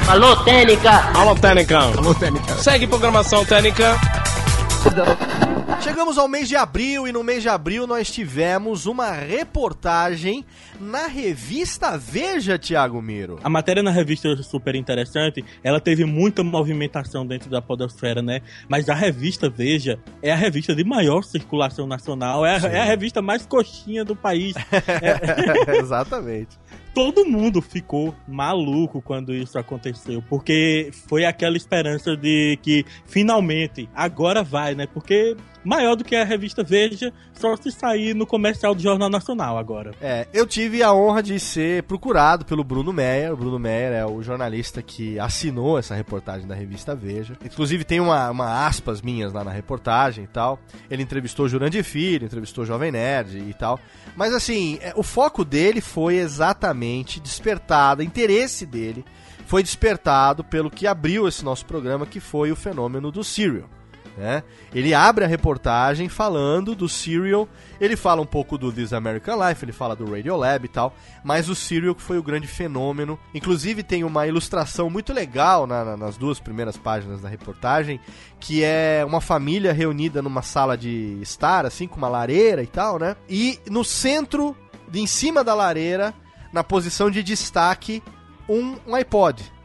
Alô, Técnica! Alô, Técnica! Alô, Técnica! Segue programação Técnica! Chegamos ao mês de abril e no mês de abril nós tivemos uma reportagem na revista Veja, Thiago Miro. A matéria na revista é super interessante, ela teve muita movimentação dentro da podosfera, né? Mas a revista Veja é a revista de maior circulação nacional, é a, é a revista mais coxinha do país. <laughs> é... Exatamente todo mundo ficou maluco quando isso aconteceu, porque foi aquela esperança de que finalmente agora vai, né? Porque maior do que a revista Veja, só se sair no comercial do Jornal Nacional agora. É, eu tive a honra de ser procurado pelo Bruno Meyer. O Bruno Meyer é o jornalista que assinou essa reportagem da revista Veja. Inclusive tem uma, uma aspas minhas lá na reportagem e tal. Ele entrevistou Jurandir Filho, entrevistou Jovem Nerd e tal. Mas assim, é, o foco dele foi exatamente despertado, o interesse dele foi despertado pelo que abriu esse nosso programa, que foi o fenômeno do Serial. Né? Ele abre a reportagem falando do Serial, ele fala um pouco do This American Life, ele fala do Radiolab e tal, mas o Serial que foi o grande fenômeno. Inclusive tem uma ilustração muito legal na, na, nas duas primeiras páginas da reportagem, que é uma família reunida numa sala de estar, assim, com uma lareira e tal, né? E no centro, em cima da lareira, na posição de destaque, um, um iPod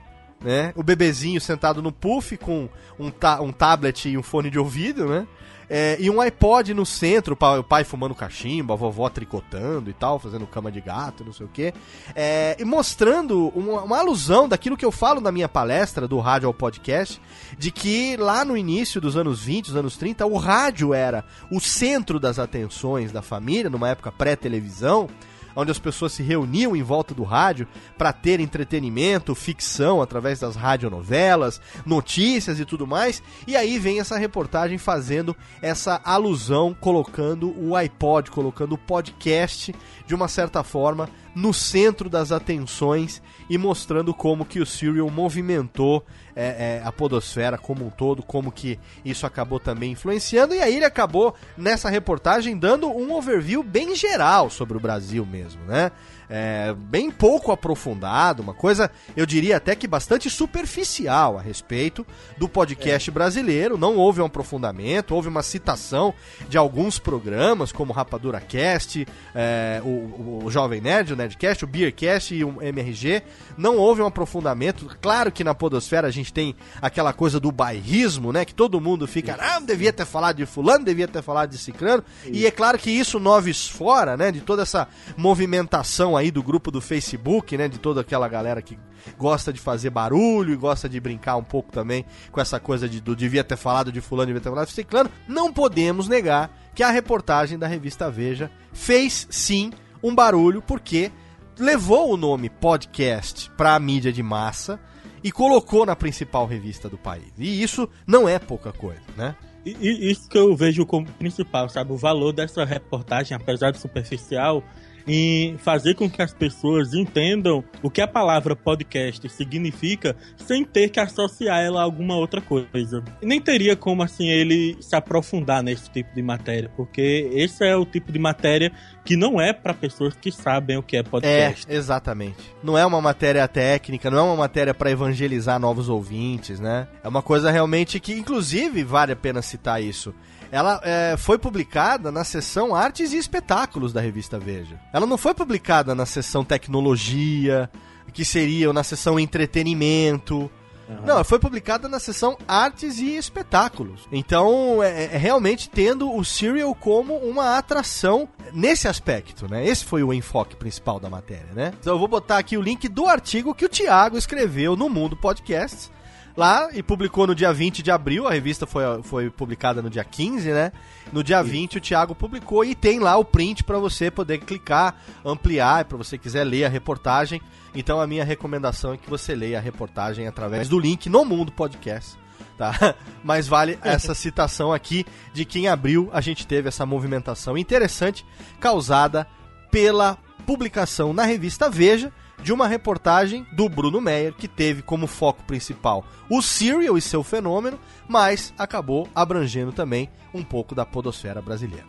né? O bebezinho sentado no puff com um, ta um tablet e um fone de ouvido, né? é, e um iPod no centro, o pai fumando cachimbo, a vovó tricotando e tal, fazendo cama de gato, não sei o quê. É, e mostrando uma, uma, alusão daquilo que eu falo na minha palestra, do rádio ao podcast, de que lá no início dos anos 20, dos anos 30, o rádio era o centro das atenções da família, numa época pré-televisão onde as pessoas se reuniam em volta do rádio para ter entretenimento, ficção através das radionovelas, notícias e tudo mais. E aí vem essa reportagem fazendo essa alusão, colocando o iPod, colocando o podcast de uma certa forma no centro das atenções e mostrando como que o Serial movimentou é, é, a podosfera como um todo, como que isso acabou também influenciando. E aí ele acabou nessa reportagem dando um overview bem geral sobre o Brasil mesmo, né? É, bem pouco aprofundado, uma coisa, eu diria até que bastante superficial a respeito do podcast é. brasileiro. Não houve um aprofundamento, houve uma citação de alguns programas, como Rapadura Cast, é, o, o, Jovem Nerd, o Nerdcast, o Beercast e o MRG. Não houve um aprofundamento. Claro que na Podosfera a gente tem aquela coisa do bairrismo, né? Que todo mundo fica, ah, devia ter falado de Fulano, devia ter falado de Cicrano. E é claro que isso noves fora, né? De toda essa movimentação aí aí do grupo do Facebook, né? De toda aquela galera que gosta de fazer barulho e gosta de brincar um pouco também com essa coisa de do devia ter falado de fulano, devia ter falado de ciclano. Não podemos negar que a reportagem da revista Veja fez sim um barulho porque levou o nome podcast para a mídia de massa e colocou na principal revista do país. E isso não é pouca coisa, né? E, isso que eu vejo como principal, sabe? O valor dessa reportagem, apesar de superficial, em fazer com que as pessoas entendam o que a palavra podcast significa sem ter que associar ela a alguma outra coisa. E nem teria como assim ele se aprofundar nesse tipo de matéria, porque esse é o tipo de matéria que não é para pessoas que sabem o que é podcast. É, exatamente. Não é uma matéria técnica, não é uma matéria para evangelizar novos ouvintes, né? É uma coisa realmente que inclusive vale a pena citar isso ela é, foi publicada na seção Artes e Espetáculos da revista Veja. Ela não foi publicada na seção Tecnologia, que seria na seção Entretenimento. Uhum. Não, foi publicada na seção Artes e Espetáculos. Então, é, é, realmente tendo o Serial como uma atração nesse aspecto, né? Esse foi o enfoque principal da matéria, né? Então, eu vou botar aqui o link do artigo que o Thiago escreveu no Mundo Podcasts lá e publicou no dia 20 de abril. A revista foi, foi publicada no dia 15, né? No dia Sim. 20 o Thiago publicou e tem lá o print para você poder clicar, ampliar, para você quiser ler a reportagem. Então a minha recomendação é que você leia a reportagem através do link no Mundo Podcast. Tá? <laughs> Mas vale essa citação aqui de que em abril a gente teve essa movimentação interessante causada pela publicação na revista Veja de uma reportagem do Bruno Meyer, que teve como foco principal o Serial e seu fenômeno, mas acabou abrangendo também um pouco da podosfera brasileira.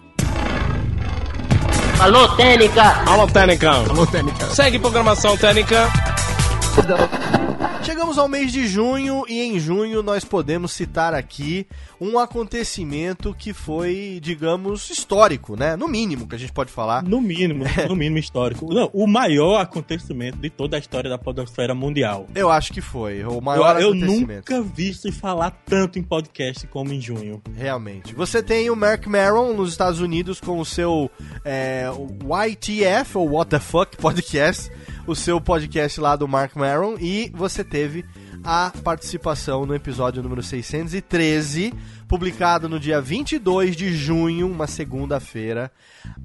Alô, Técnica! Alô, Técnica! Alô, Técnica! Segue programação Técnica! Chegamos ao mês de junho e em junho nós podemos citar aqui um acontecimento que foi, digamos, histórico, né? No mínimo que a gente pode falar. No mínimo, é. <laughs> no mínimo histórico. Não, o maior acontecimento de toda a história da podosfera mundial. Eu acho que foi o maior eu, acontecimento. Eu nunca vi se falar tanto em podcast como em junho. Realmente. Você tem o Mark Maron nos Estados Unidos com o seu é, YTF, ou What the Fuck Podcast o seu podcast lá do Mark Maron e você teve a participação no episódio número 613, publicado no dia 22 de junho, uma segunda-feira,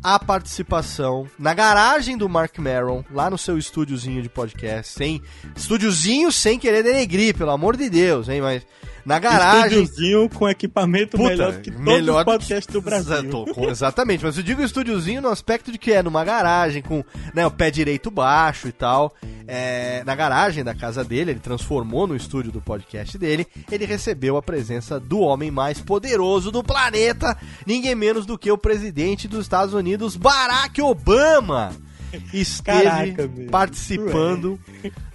a participação na garagem do Mark Maron, lá no seu estúdiozinho de podcast, sem estúdiozinho sem querer denegrir, pelo amor de Deus, hein, mas na garagem. Estúdiozinho com equipamento Puta, melhor que todos melhor os podcasts do Brasil. Exato, exatamente, mas eu digo estúdiozinho no aspecto de que é numa garagem, com né, o pé direito baixo e tal. É, na garagem da casa dele, ele transformou no estúdio do podcast dele, ele recebeu a presença do homem mais poderoso do planeta, ninguém menos do que o presidente dos Estados Unidos, Barack Obama. Esteve Caraca, participando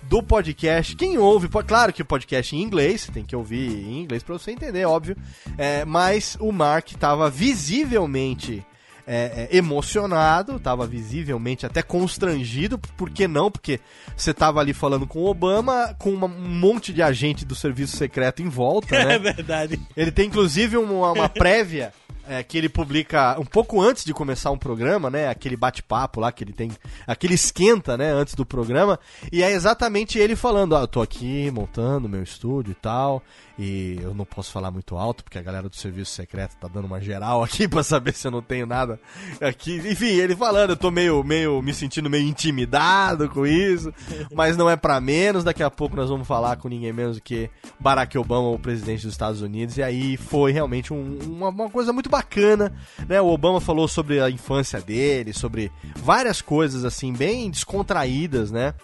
do podcast. Quem ouve, claro que o podcast em inglês, tem que ouvir em inglês para você entender, óbvio. É, mas o Mark estava visivelmente é, é, emocionado, estava visivelmente até constrangido, por que não? Porque você estava ali falando com o Obama, com uma, um monte de agente do serviço secreto em volta, <laughs> né? É verdade. Ele tem inclusive uma, uma <laughs> prévia é, que ele publica um pouco antes de começar um programa, né? Aquele bate-papo lá que ele tem, aquele esquenta, né? Antes do programa. E é exatamente ele falando: Ah, eu tô aqui montando meu estúdio e tal. E eu não posso falar muito alto, porque a galera do serviço secreto tá dando uma geral aqui <laughs> pra saber se eu não tenho nada aqui. Enfim, ele falando, eu tô meio, meio me sentindo meio intimidado com isso, mas não é para menos. Daqui a pouco nós vamos falar com ninguém menos que Barack Obama, o presidente dos Estados Unidos. E aí foi realmente um, uma, uma coisa muito bacana, né? O Obama falou sobre a infância dele, sobre várias coisas assim, bem descontraídas, né?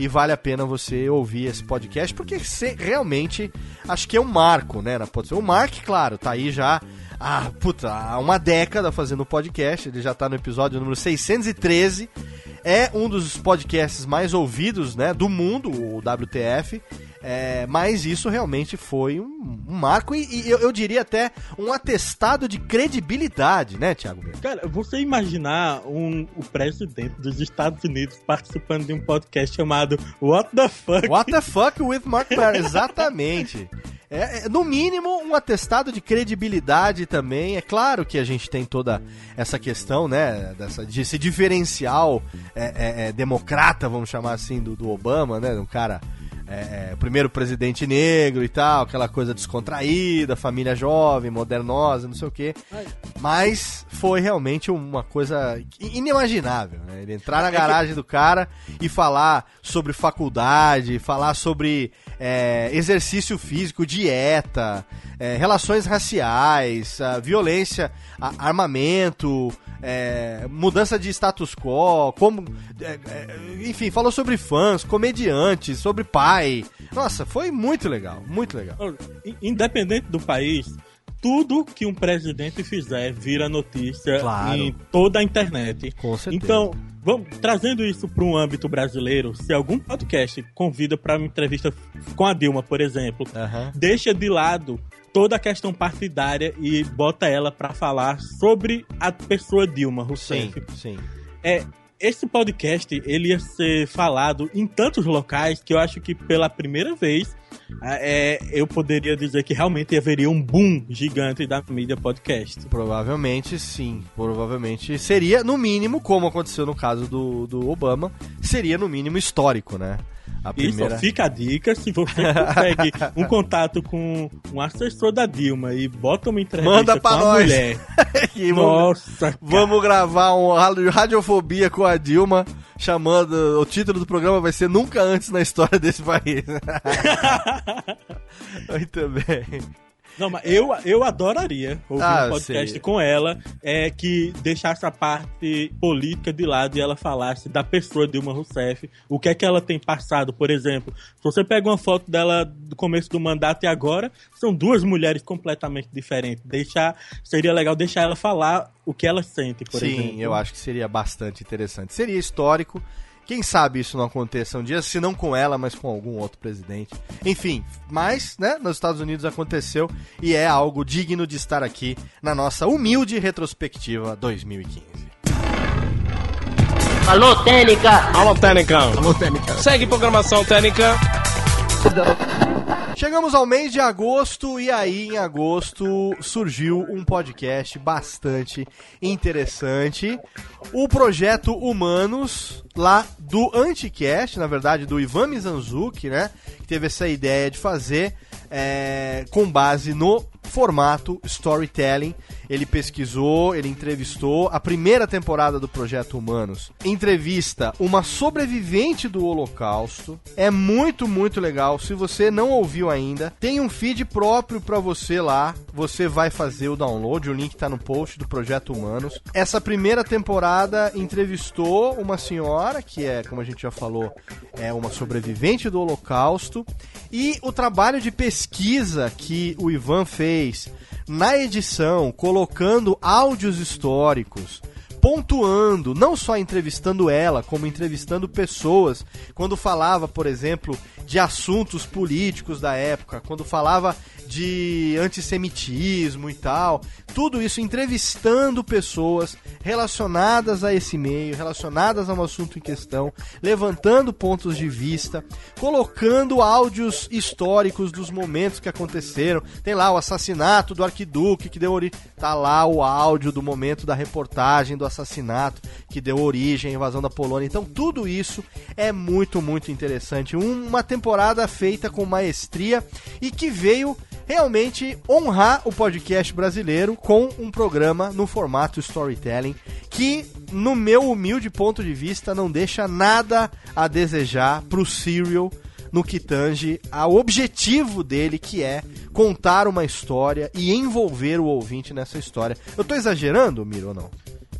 E vale a pena você ouvir esse podcast, porque realmente acho que é um marco, né, na. O Mark, claro, tá aí já há, puta, há uma década fazendo podcast, ele já tá no episódio número 613, é um dos podcasts mais ouvidos, né, do mundo, o WTF, é, mas isso realmente foi um, um marco e, e eu, eu, diria até um atestado de credibilidade, né, Thiago? Cara, você imaginar um, o presidente dos Estados Unidos participando de um podcast chamado What the Fuck? What the Fuck with Mark Maron, exatamente. <laughs> É, é, no mínimo, um atestado de credibilidade também. É claro que a gente tem toda essa questão, né? Dessa, desse diferencial é, é, é democrata, vamos chamar assim, do, do Obama, né? Um cara é, é, primeiro presidente negro e tal, aquela coisa descontraída, família jovem, modernosa, não sei o quê. Mas foi realmente uma coisa inimaginável, né? Ele entrar na é garagem do cara e falar sobre faculdade, falar sobre é, exercício físico, dieta, é, relações raciais, violência, armamento, é, mudança de status quo, como, é, é, enfim, falou sobre fãs, comediantes, sobre pai. Nossa, foi muito legal, muito legal. Independente do país, tudo que um presidente fizer vira notícia claro. em toda a internet. Com certeza. Então, vamos, trazendo isso para um âmbito brasileiro, se algum podcast convida para uma entrevista com a Dilma, por exemplo, uhum. deixa de lado toda a questão partidária e bota ela para falar sobre a pessoa Dilma Rousseff. Sim, sim. É, esse podcast ele ia ser falado em tantos locais que eu acho que pela primeira vez é, eu poderia dizer que realmente haveria um boom gigante da mídia podcast. Provavelmente sim, provavelmente seria no mínimo, como aconteceu no caso do, do Obama, seria no mínimo histórico, né? A primeira... Isso, fica a dica, se você <laughs> consegue um contato com um assessor da Dilma e bota uma entrevista Manda pra com nós. mulher. <laughs> Nossa, Vamos gravar um radiofobia com a Dilma, chamando... O título do programa vai ser Nunca Antes na História desse país. <laughs> Muito bem. Não, mas eu, eu adoraria ouvir ah, um podcast sei. com ela é, que deixasse a parte política de lado e ela falasse da pessoa Dilma Rousseff, o que é que ela tem passado, por exemplo. Se você pega uma foto dela do começo do mandato e agora, são duas mulheres completamente diferentes. Deixar, seria legal deixar ela falar o que ela sente, por Sim, exemplo. Sim, eu acho que seria bastante interessante. Seria histórico. Quem sabe isso não aconteça um dia, se não com ela, mas com algum outro presidente. Enfim, mas, né, nos Estados Unidos aconteceu e é algo digno de estar aqui na nossa humilde retrospectiva 2015. Alô, Técnica! Alô, Técnica! Alô, Técnica! Segue programação Técnica! Chegamos ao mês de agosto e aí em agosto surgiu um podcast bastante interessante. O projeto Humanos, lá do Anticast, na verdade do Ivan Mizanzuki, né? Que teve essa ideia de fazer é, com base no formato storytelling. Ele pesquisou, ele entrevistou a primeira temporada do Projeto Humanos. Entrevista uma sobrevivente do Holocausto. É muito, muito legal. Se você não ouviu ainda, tem um feed próprio para você lá. Você vai fazer o download, o link tá no post do Projeto Humanos. Essa primeira temporada entrevistou uma senhora que é, como a gente já falou, é uma sobrevivente do Holocausto e o trabalho de pesquisa que o Ivan fez na edição, colocando áudios históricos, pontuando, não só entrevistando ela, como entrevistando pessoas, quando falava, por exemplo, de assuntos políticos da época, quando falava de antissemitismo e tal. Tudo isso entrevistando pessoas relacionadas a esse meio, relacionadas ao assunto em questão, levantando pontos de vista, colocando áudios históricos dos momentos que aconteceram. Tem lá o assassinato do arquiduque que deu origem. Tá lá o áudio do momento da reportagem do assassinato que deu origem à invasão da Polônia. Então tudo isso é muito, muito interessante. Uma temporada feita com maestria e que veio realmente honrar o podcast brasileiro com um programa no formato storytelling que, no meu humilde ponto de vista, não deixa nada a desejar pro Serial no que tange ao objetivo dele, que é contar uma história e envolver o ouvinte nessa história. Eu tô exagerando, Miro, ou não?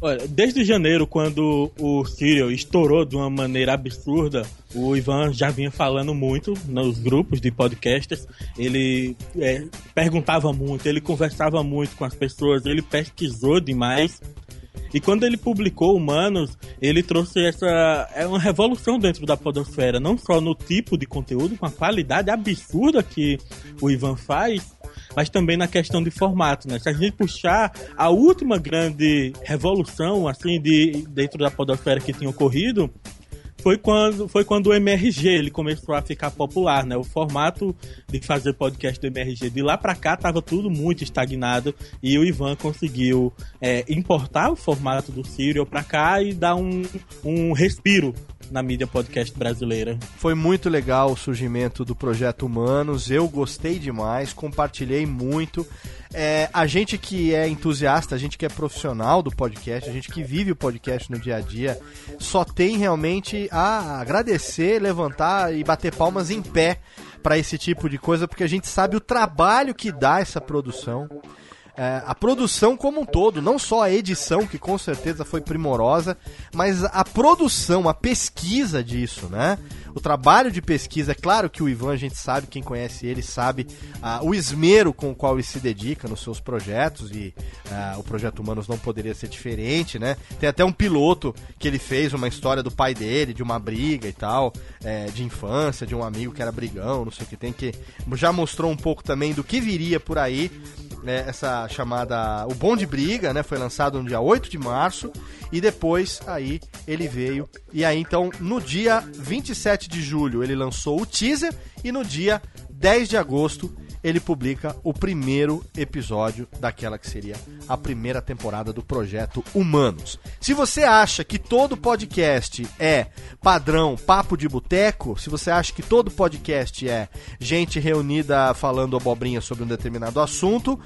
Olha, desde janeiro, quando o Serial estourou de uma maneira absurda, o Ivan já vinha falando muito nos grupos de podcasters. Ele é, perguntava muito, ele conversava muito com as pessoas, ele pesquisou demais. E quando ele publicou Humanos, ele trouxe essa. É uma revolução dentro da Podosfera, não só no tipo de conteúdo, com a qualidade absurda que o Ivan faz, mas também na questão de formato, né? Se a gente puxar a última grande revolução, assim, de, dentro da podosfera que tinha ocorrido, foi quando, foi quando o MRG ele começou a ficar popular, né? O formato de fazer podcast do MRG de lá para cá tava tudo muito estagnado e o Ivan conseguiu é, importar o formato do Serial para cá e dar um, um respiro na mídia podcast brasileira. Foi muito legal o surgimento do Projeto Humanos, eu gostei demais, compartilhei muito. É, a gente que é entusiasta, a gente que é profissional do podcast, a gente que vive o podcast no dia a dia, só tem realmente a agradecer, levantar e bater palmas em pé para esse tipo de coisa, porque a gente sabe o trabalho que dá essa produção é, a produção como um todo, não só a edição, que com certeza foi primorosa, mas a produção, a pesquisa disso, né? O trabalho de pesquisa, é claro que o Ivan, a gente sabe, quem conhece ele sabe uh, o esmero com o qual ele se dedica nos seus projetos e uh, o Projeto Humanos não poderia ser diferente, né? Tem até um piloto que ele fez, uma história do pai dele, de uma briga e tal, é, de infância, de um amigo que era brigão, não sei o que tem, que já mostrou um pouco também do que viria por aí né, essa chamada O Bom de Briga, né? Foi lançado no dia 8 de março e depois aí ele veio. E aí então no dia 27 de julho ele lançou o teaser e no dia 10 de agosto ele publica o primeiro episódio daquela que seria a primeira temporada do projeto Humanos. Se você acha que todo podcast é padrão papo de boteco, se você acha que todo podcast é gente reunida falando abobrinha sobre um determinado assunto,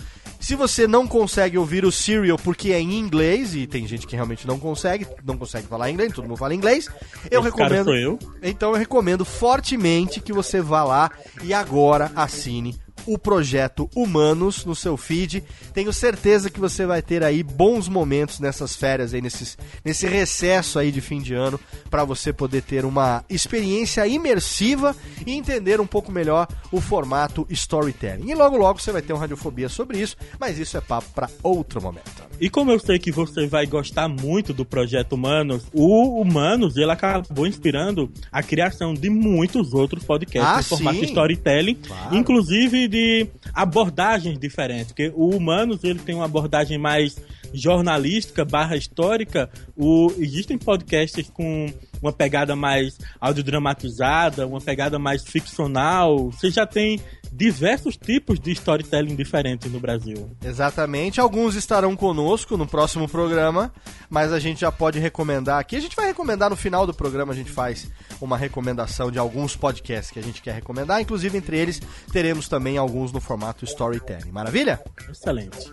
se você não consegue ouvir o Serial porque é em inglês, e tem gente que realmente não consegue, não consegue falar inglês, todo mundo fala inglês, eu Esse recomendo. eu. Então eu recomendo fortemente que você vá lá e agora assine o projeto Humanos no seu feed. Tenho certeza que você vai ter aí bons momentos nessas férias aí, nesses, nesse recesso aí de fim de ano, para você poder ter uma experiência imersiva e entender um pouco melhor o formato storytelling. E logo logo você vai ter um Radiofobia sobre isso, mas isso é papo para outro momento. E como eu sei que você vai gostar muito do projeto Humanos, o Humanos ele acabou inspirando a criação de muitos outros podcasts Ah, no formato sim. storytelling, Claro. inclusive de abordagens diferentes, porque o Humanos ele tem uma abordagem mais jornalística barra histórica, o, existem podcasts com uma pegada mais audiodramatizada, uma pegada mais ficcional, você já tem diversos tipos de storytelling diferentes no Brasil. Exatamente. Alguns estarão conosco no próximo programa, mas a gente já pode recomendar aqui. A gente vai recomendar no final do programa, a gente faz uma recomendação de alguns podcasts que a gente quer recomendar. Inclusive, entre eles, teremos também alguns no formato storytelling. Maravilha? Excelente.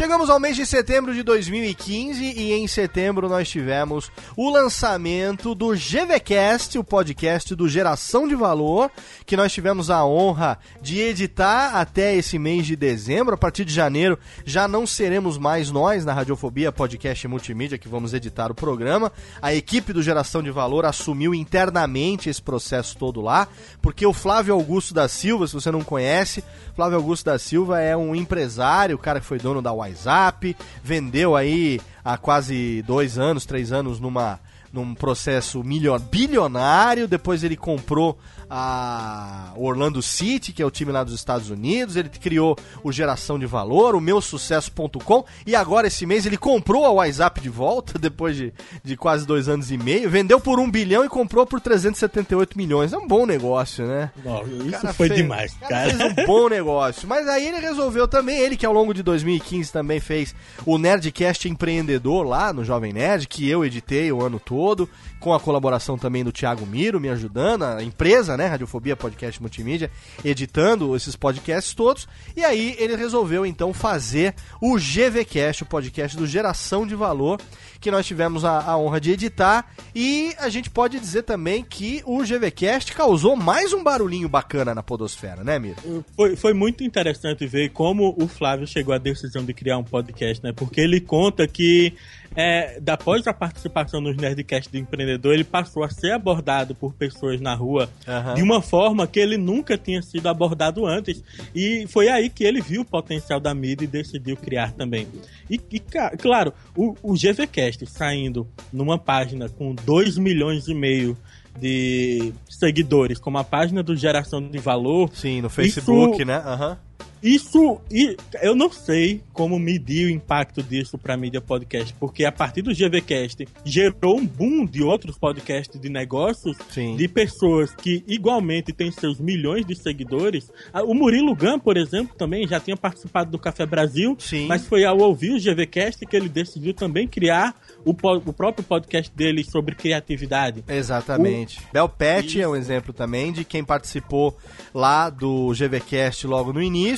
Chegamos ao mês de setembro de 2015 e em setembro nós tivemos o lançamento do GVCast, o podcast do Geração de Valor, que nós tivemos a honra de editar até esse mês de dezembro. A partir de janeiro já não seremos mais nós na Radiofobia Podcast Multimídia que vamos editar o programa. A equipe do Geração de Valor assumiu internamente esse processo todo lá, porque o Flávio Augusto da Silva, se você não conhece, Flávio Augusto da Silva é um empresário, o cara que foi dono da WhatsApp, vendeu aí há quase dois anos, três anos numa num processo milho- bilionário, depois ele comprou a Orlando City, que é o time lá dos Estados Unidos, ele criou o Geração de Valor, o meu sucesso.com, e agora esse mês ele comprou a WhatsApp de volta, <laughs> depois de, de quase dois anos e meio, vendeu por um bilhão e comprou por 378 milhões. É um bom negócio, né? Não, isso foi fez- demais, cara. fez um bom negócio. Mas aí ele resolveu também, ele que ao longo de 2015 também fez o Nerdcast Empreendedor lá no Jovem Nerd, que eu editei o ano todo, com a colaboração também do Thiago Miro me ajudando, a empresa, né, Radiofobia Podcast Multimídia, editando esses podcasts todos. E aí ele resolveu então fazer o GVCast, o podcast do Geração de Valor, que nós tivemos a, a honra de editar. E a gente pode dizer também que o GVCast causou mais um barulhinho bacana na podosfera, né, Miro? Foi, foi muito interessante ver como o Flávio chegou à decisão de criar um podcast, né? Porque ele conta que é, após a participação nos Nerdcast do Empreendedor, ele passou a ser abordado por pessoas na rua Aham. de uma forma que ele nunca tinha sido abordado antes. E foi aí que ele viu o potencial da mídia e decidiu criar também. E, e, claro, o, o GVCast saindo numa página com 2 milhões e meio de seguidores, como a página do Geração de Valor, Sim, no Facebook, Isso- né? Aham. Isso, e eu não sei como medir o impacto disso para mídia podcast, porque a partir do GVcast gerou um boom de outros podcasts de negócios, Sim. de pessoas que igualmente têm seus milhões de seguidores. O Murilo Gun, por exemplo, também já tinha participado do Café Brasil, Sim. mas foi ao ouvir o GVcast que ele decidiu também criar o, o próprio podcast dele sobre criatividade. Exatamente. Bel Pet é um exemplo também de quem participou lá do GVCast logo no início.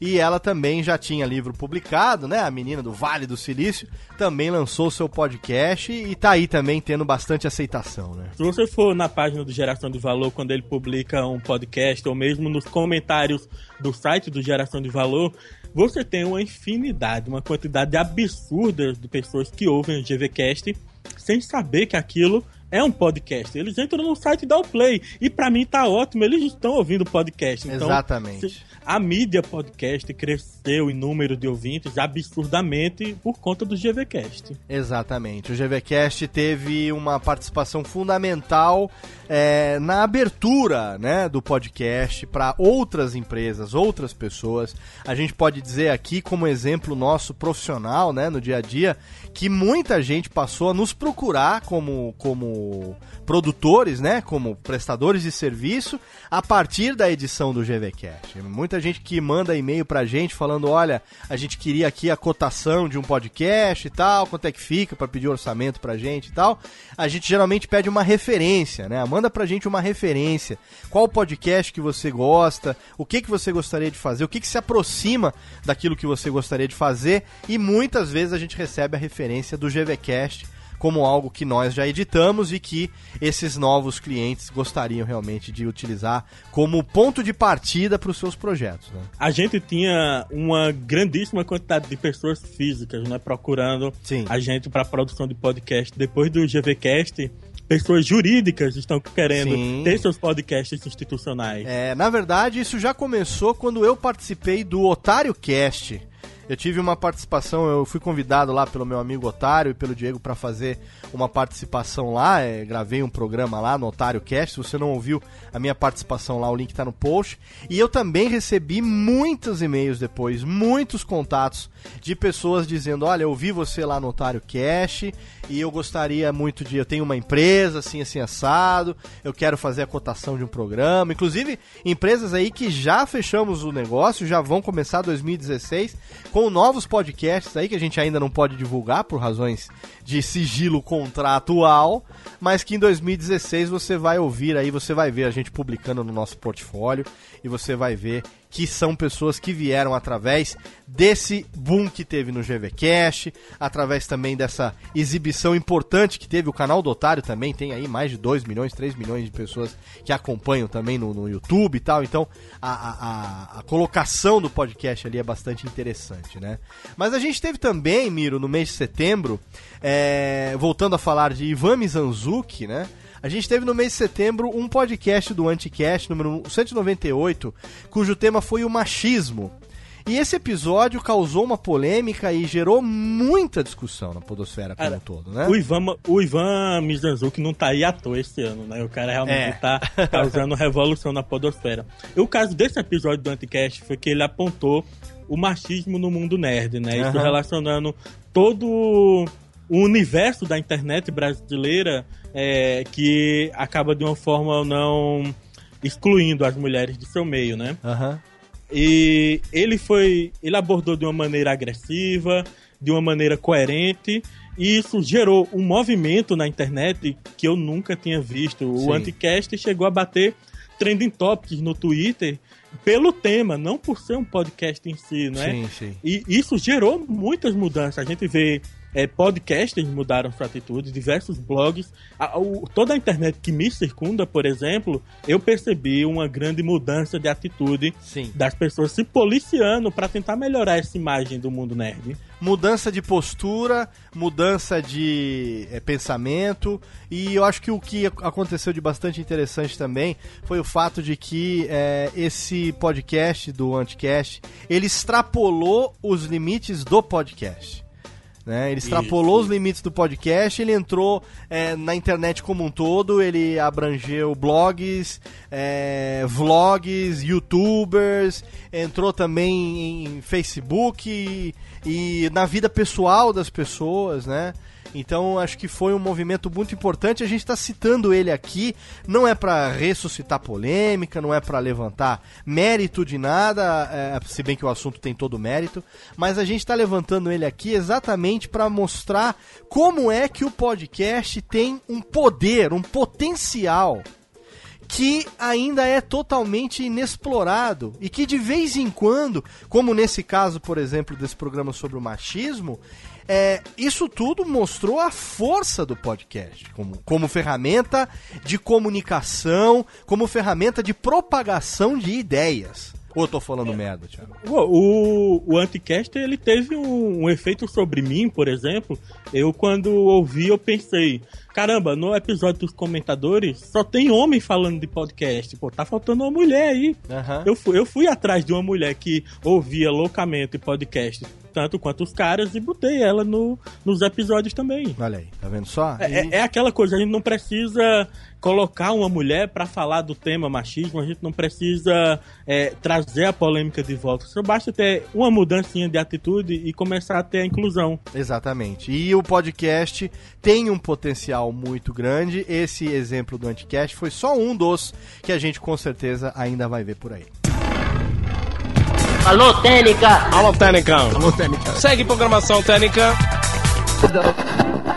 E ela também já tinha livro publicado, né? A menina do Vale do Silício também lançou seu podcast e tá aí também tendo bastante aceitação, né? Se você for na página do Geração de Valor, quando ele publica um podcast, ou mesmo nos comentários do site do Geração de Valor, você tem uma infinidade, uma quantidade absurda de pessoas que ouvem o GVCast sem saber que aquilo é um podcast. Eles entram no site e dão play. E pra mim tá ótimo, eles estão ouvindo o podcast. Então, Exatamente. A mídia podcast cresceu em número de ouvintes absurdamente por conta do GVCast. Exatamente. O GVCast teve uma participação fundamental é, na abertura né, do podcast para outras empresas, outras pessoas. A gente pode dizer aqui, como exemplo nosso profissional né, no dia a dia, que muita gente passou a nos procurar como, como produtores, né, como prestadores de serviço, a partir da edição do GVCast. Muita gente que manda e-mail pra gente falando, olha, a gente queria aqui a cotação de um podcast e tal, quanto é que fica pra pedir orçamento pra gente e tal. A gente geralmente pede uma referência, né? Manda pra gente uma referência. Qual podcast que você gosta, o que que você gostaria de fazer, o que que se aproxima daquilo que você gostaria de fazer? E muitas vezes a gente recebe a referência do GVCast como algo que nós já editamos e que esses novos clientes gostariam realmente de utilizar como ponto de partida para os seus projetos. Né? a gente tinha uma grandíssima quantidade de pessoas físicas, né, procurando Sim. a gente para produção de podcast. Depois do GVcast, pessoas jurídicas estão querendo Sim. ter seus podcasts institucionais. É, na verdade, isso já começou quando eu participei do Otário Cast. Eu tive uma participação, eu fui convidado lá pelo meu amigo Otário e pelo Diego para fazer uma participação lá. é, gravei um programa lá no Otário Cast. Se você não ouviu a minha participação lá, o link tá no post. E eu também recebi muitos e-mails depois, muitos contatos de pessoas dizendo: Olha, eu vi você lá no Otário Cast e eu gostaria muito de. Eu tenho uma empresa assim, assim, assado. Eu quero fazer a cotação de um programa. Inclusive, empresas aí que já fechamos o negócio, já vão começar 2016 com novos podcasts aí que a gente ainda não pode divulgar por razões de sigilo contratual, mas que em 2016 você vai ouvir aí, você vai ver a gente publicando no nosso portfólio e você vai ver que são pessoas que vieram através desse boom que teve no GVCast, através também dessa exibição importante que teve o canal do Otário também, tem aí mais de 2 milhões, 3 milhões de pessoas que acompanham também no, no YouTube e tal, então a, a, a- a colocação do podcast ali é bastante interessante, né? Mas a gente teve também, Miro, no mês de setembro, é, voltando a falar de Ivan Mizanzuki, né? A gente teve no mês de setembro um podcast do Anticast, número 198, cujo tema foi o machismo. E esse episódio causou uma polêmica e gerou muita discussão na podosfera como um todo, né? O Ivan, o Ivan Mizanzuki não tá aí à toa esse ano, né? O cara realmente É. tá causando <laughs> revolução na podosfera. E o caso desse episódio do Anticast foi que ele apontou o machismo no mundo nerd, né? Isso relacionando todo o universo da internet brasileira é, que acaba de uma forma ou não excluindo as mulheres de seu meio, né? Aham. E ele foi. Ele abordou de uma maneira agressiva, de uma maneira coerente, e isso gerou um movimento na internet que eu nunca tinha visto. Sim. O Anticast chegou a bater trending topics no Twitter pelo tema, não por ser um podcast em si, não é? Sim, sim. E isso gerou muitas mudanças. A gente vê é, podcasters mudaram sua atitude, diversos blogs. A- o- toda a internet que me circunda, por exemplo, eu percebi uma grande mudança de atitude Sim. das pessoas se policiando para tentar melhorar essa imagem do mundo nerd. mudança de postura, mudança de eh, pensamento e eu acho que o que ac- aconteceu de bastante interessante também foi o fato de que eh, esse podcast do Anticast ele extrapolou os limites do podcast. Né? Ele extrapolou os limites do podcast, ele entrou eh, na internet como um todo, ele abrangeu blogs, eh, vlogs, youtubers, entrou também em Facebook e, e na vida pessoal das pessoas, né? Então acho que foi um movimento muito importante. A gente está citando ele aqui, não é para ressuscitar polêmica, não é para levantar mérito de nada, é, se bem que o assunto tem todo mérito, mas a gente está levantando ele aqui exatamente para mostrar como é que o podcast tem um poder, um potencial que ainda é totalmente inexplorado e que de vez em quando, como nesse caso, por exemplo, desse programa sobre o machismo, é, isso tudo mostrou a força do podcast como, como ferramenta de comunicação, como ferramenta de propagação de ideias. Ou eu tô falando merda, Thiago? O, o, o Anticast, ele teve um, um efeito sobre mim, por exemplo. Eu, quando ouvi, eu pensei... Caramba, no episódio dos comentadores, só tem homem falando de podcast. Pô, tá faltando uma mulher aí. Aham. Eu fui, eu fui atrás de uma mulher que ouvia loucamente podcast, tanto quanto os caras, e botei ela no, nos episódios também. Olha aí, tá vendo só? É, é- é aquela coisa, a gente não precisa colocar uma mulher pra falar do tema machismo, a gente não precisa é, trazer a polêmica de volta. Só basta ter uma mudancinha de atitude e começar a ter a inclusão. Exatamente. E o podcast tem um potencial muito grande. Esse exemplo do Anticast foi só um dos que a gente com certeza ainda vai ver por aí. Alô, Técnica! Alô, Técnica. Segue programação Técnica.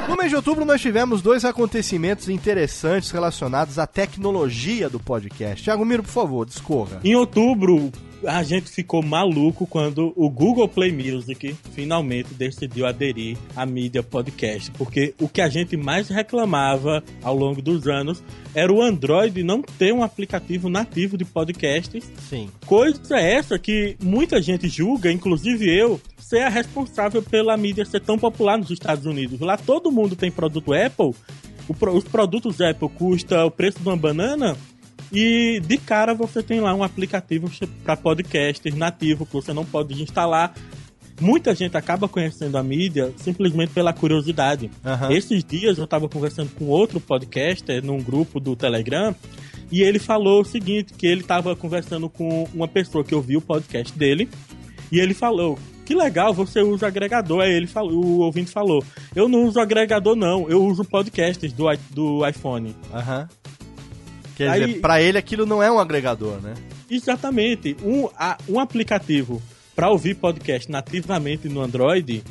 No mês de outubro nós tivemos dois acontecimentos interessantes relacionados à tecnologia do podcast. Thiago Miro, por favor, discorra. Em outubro, a gente ficou maluco quando o Google Play Music finalmente decidiu aderir à mídia podcast, porque o que a gente mais reclamava ao longo dos anos era o Android não ter um aplicativo nativo de podcasts Sim. Coisa essa que muita gente julga, inclusive eu, ser a responsável pela mídia ser tão popular nos Estados Unidos. Lá todo mundo tem produto Apple, os produtos Apple custa o preço de uma banana e de cara você tem lá um aplicativo para podcast nativo que você não pode instalar. Muita gente acaba conhecendo a mídia simplesmente pela curiosidade. Aham. Esses dias eu tava conversando com outro podcaster num grupo do Telegram e ele falou o seguinte, que ele tava conversando com uma pessoa que ouviu o podcast dele e ele falou, que legal, você usa agregador. Aí ele falou, o ouvinte falou, eu não uso agregador não, eu uso podcasts do, do iPhone. Aham. Quer Aí- dizer, pra ele aquilo não é um agregador, né? Exatamente. Um, a- um aplicativo para ouvir podcast nativamente no Android,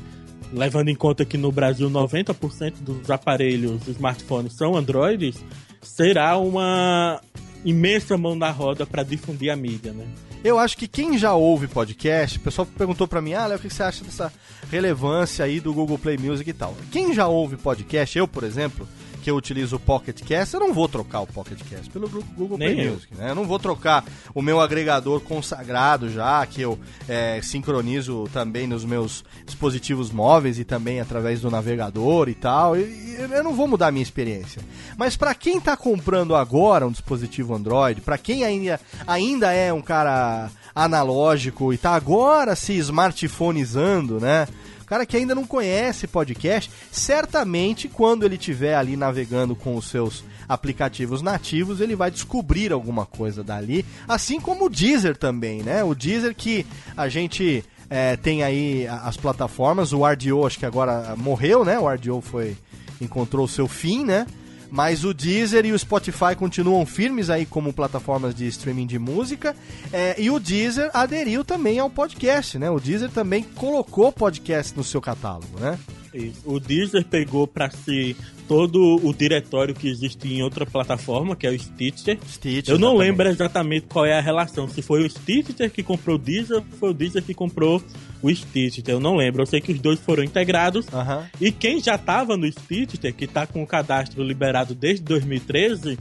levando em conta que no Brasil 90% dos aparelhos, smartphones são Androids, será uma imensa mão na roda para difundir a mídia, né? Eu acho que quem já ouve podcast, o pessoal perguntou pra mim, ah, Léo, o que você acha dessa relevância aí do Google Play Music e tal? Quem já ouve podcast, eu, por exemplo, porque eu utilizo o Pocket Cast, eu não vou trocar o Pocket Cast pelo Google Nem Play eu. Music, né? Eu não vou trocar o meu agregador consagrado já, que eu é, sincronizo também nos meus dispositivos móveis e também através do navegador e tal. E, eu não vou mudar a minha experiência. Mas para quem tá comprando agora um dispositivo Android, para quem ainda, ainda é um cara analógico e tá agora se smartphoneizando, né? Cara que ainda não conhece podcast, certamente quando ele estiver ali navegando com os seus aplicativos nativos, ele vai descobrir alguma coisa dali, assim como o Deezer também, né? O Deezer que a gente é, tem aí as plataformas, o RDO acho que agora morreu, né? O RDO foi encontrou o seu fim, né? Mas o Deezer e o Spotify continuam firmes aí como plataformas de streaming de música. é, e o Deezer aderiu também ao podcast, né? O Deezer também colocou podcast no seu catálogo, né? Isso. O Deezer pegou pra si todo o diretório que existe em outra plataforma, que é o Stitcher. Stitcher, Eu não exatamente. lembro exatamente qual é a relação. Se foi o Stitcher que comprou o Deezer ou foi o Deezer que comprou o Stitcher. Eu não lembro. Eu sei que os dois foram integrados. Aham. E quem já tava no Stitcher, que tá com o cadastro liberado desde 2013,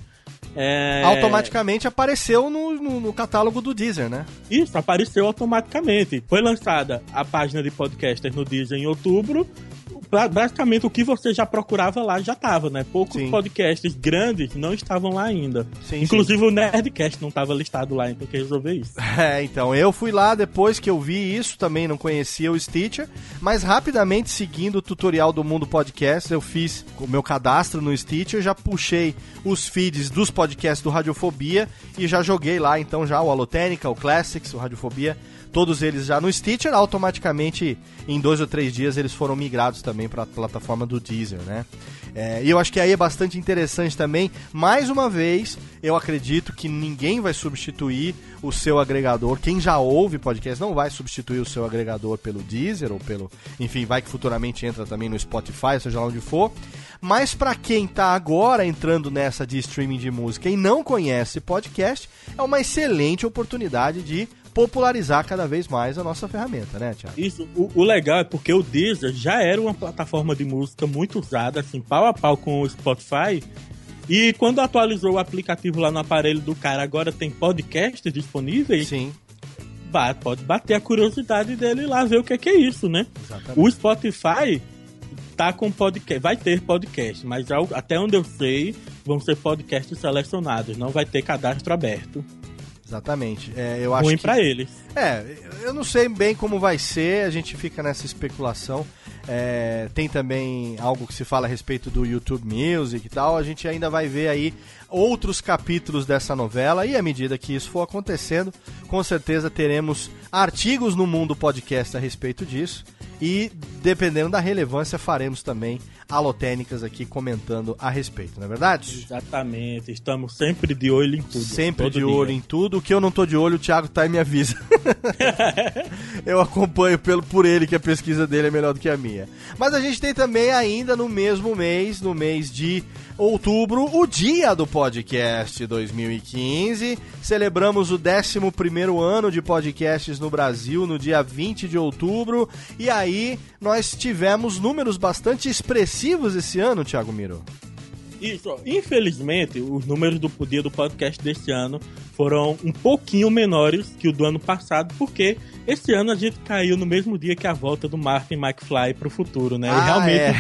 é... Automaticamente apareceu no, no, no catálogo do Deezer, né? Isso, apareceu automaticamente. Foi lançada a página de podcasters no Deezer em outubro. Basicamente, o que você já procurava lá já tava, né? Poucos Sim. podcasts grandes não estavam lá ainda. Sim, Inclusive o Nerdcast não estava listado lá, então tem que resolver isso. <laughs> É, então, eu fui lá depois que eu vi isso, também não conhecia o Stitcher, mas rapidamente seguindo o tutorial do Mundo Podcast, eu fiz o meu cadastro no Stitcher, já puxei os feeds dos podcasts do Radiofobia e já joguei lá, então, já o Alotênica, o Classics, o Radiofobia, todos eles já no Stitcher, automaticamente em dois ou três dias eles foram migrados também para a plataforma do Deezer, né? É, e eu acho que aí é bastante interessante também. Mais uma vez, eu acredito que ninguém vai substituir o seu agregador. Quem já ouve podcast não vai substituir o seu agregador pelo Deezer ou pelo. Enfim, vai que futuramente entra também no Spotify, seja lá onde for. Mas para quem tá agora entrando nessa de streaming de música e não conhece podcast, é uma excelente oportunidade de popularizar cada vez mais a nossa ferramenta, né, Thiago? Isso, o, o legal é porque o Deezer já era uma plataforma de música muito usada, assim, pau a pau com o Spotify. E quando atualizou o aplicativo lá no aparelho do cara, agora tem podcast disponíveis, Sim, pode bater a curiosidade dele lá, ver o que é, que é isso, né? exatamente. O Spotify tá com podcast, vai ter podcast, mas até onde eu sei, vão ser podcasts selecionados, não vai ter cadastro aberto. Exatamente. É, eu acho Ruim que... pra eles. É, eu não sei bem como vai ser, a gente fica nessa especulação. É, tem também algo que se fala a respeito do YouTube Music e tal. A gente ainda vai ver aí outros capítulos dessa novela e à medida que isso for acontecendo, com certeza teremos artigos no mundo podcast a respeito disso. E dependendo da relevância, faremos também alotênicas aqui comentando a respeito, não é verdade? Exatamente, estamos sempre de olho em tudo. Sempre de dia. olho em tudo. O que eu não tô de olho, o Thiago tá e me avisa. <laughs> eu acompanho pelo, por ele que a pesquisa dele é melhor do que a minha. Mas a gente tem também ainda no mesmo mês, no mês de outubro, o dia do podcast 2015. Celebramos o 11º ano de podcasts no Brasil no dia 20 de outubro. E aí nós tivemos números bastante expressivos esse ano, Thiago Miro. Isso, infelizmente, os números do dia do podcast desse ano foram um pouquinho menores que o do ano passado, porque esse ano a gente caiu no mesmo dia que a volta do Martin McFly pro futuro, né? e Ah, realmente é.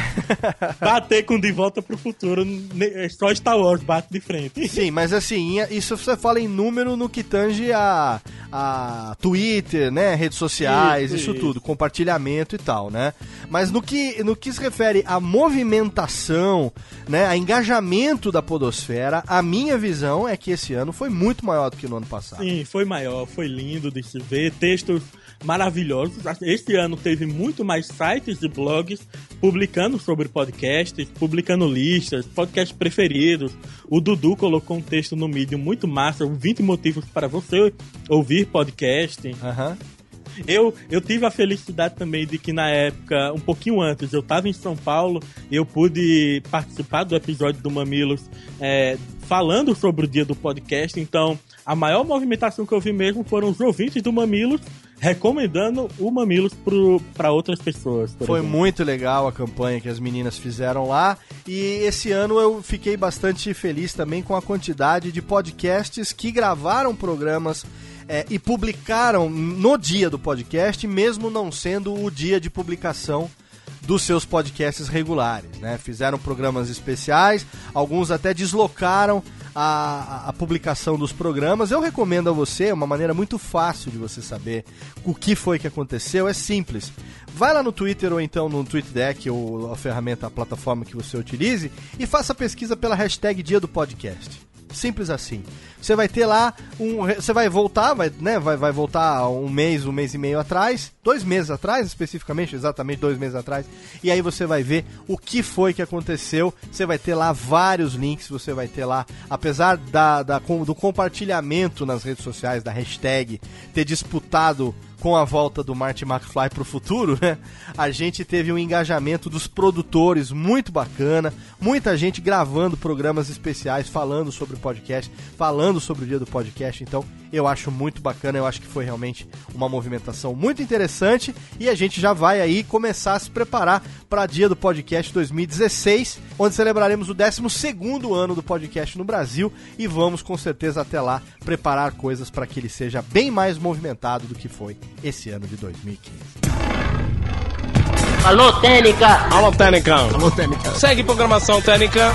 <laughs> bater com De Volta pro Futuro, ne- só Star Wars bate de frente. <laughs> Sim, mas assim, isso você fala em número no que tange a, a Twitter, né? Redes sociais, isso, Isso, isso. tudo, compartilhamento e tal, né? Mas no que, no que se refere à movimentação, né? A engajamento da podosfera, a minha visão é que esse ano foi muito maior do que no ano passado. Sim, foi maior, foi lindo de se ver, textos maravilhosos. Esse ano teve muito mais sites e blogs publicando sobre podcasts, publicando listas, podcasts preferidos. O Dudu colocou um texto no Medium muito massa, 20 motivos para você ouvir podcast. Aham. Eu, eu tive a felicidade também de que na época, um pouquinho antes, eu estava em São Paulo e eu pude participar do episódio do Mamilos é, falando sobre o dia do podcast. Então, a maior movimentação que eu vi mesmo foram os ouvintes do Mamilos recomendando o Mamilos para outras pessoas. Foi exemplo. muito legal a campanha que as meninas fizeram lá. E esse ano eu fiquei bastante feliz também com a quantidade de podcasts que gravaram programas é, e publicaram no dia do podcast, mesmo não sendo o dia de publicação dos seus podcasts regulares, né? Fizeram programas especiais, alguns até deslocaram a, a, publicação dos programas. Eu recomendo a você, uma maneira muito fácil de você saber o que foi que aconteceu, é simples. Vai lá no Twitter ou então no TweetDeck ou a ferramenta, a plataforma que você utilize e faça pesquisa pela hashtag Dia do Podcast. Simples assim. Você vai ter lá um. Você vai voltar, vai, né? Vai, vai voltar um mês, um mês e meio atrás, dois meses atrás, especificamente, exatamente dois meses atrás. E aí você vai ver o que foi que aconteceu. Você vai ter lá vários links, você vai ter lá, apesar da, da, do compartilhamento nas redes sociais, da hashtag, ter disputado com a volta do Marty McFly para o futuro, né? A gente teve um engajamento dos produtores muito bacana, muita gente gravando programas especiais, falando sobre o podcast, falando sobre o dia do podcast. Então, eu acho muito bacana, eu acho que foi realmente uma movimentação muito interessante e a gente já vai aí começar a se preparar para dia do podcast 2016, onde celebraremos o 12º ano do podcast no Brasil e vamos com certeza até lá preparar coisas para que ele seja bem mais movimentado do que foi esse ano de 2015. Alô, Técnica! Alô, Técnica! Alô, Técnica! Segue programação Técnica!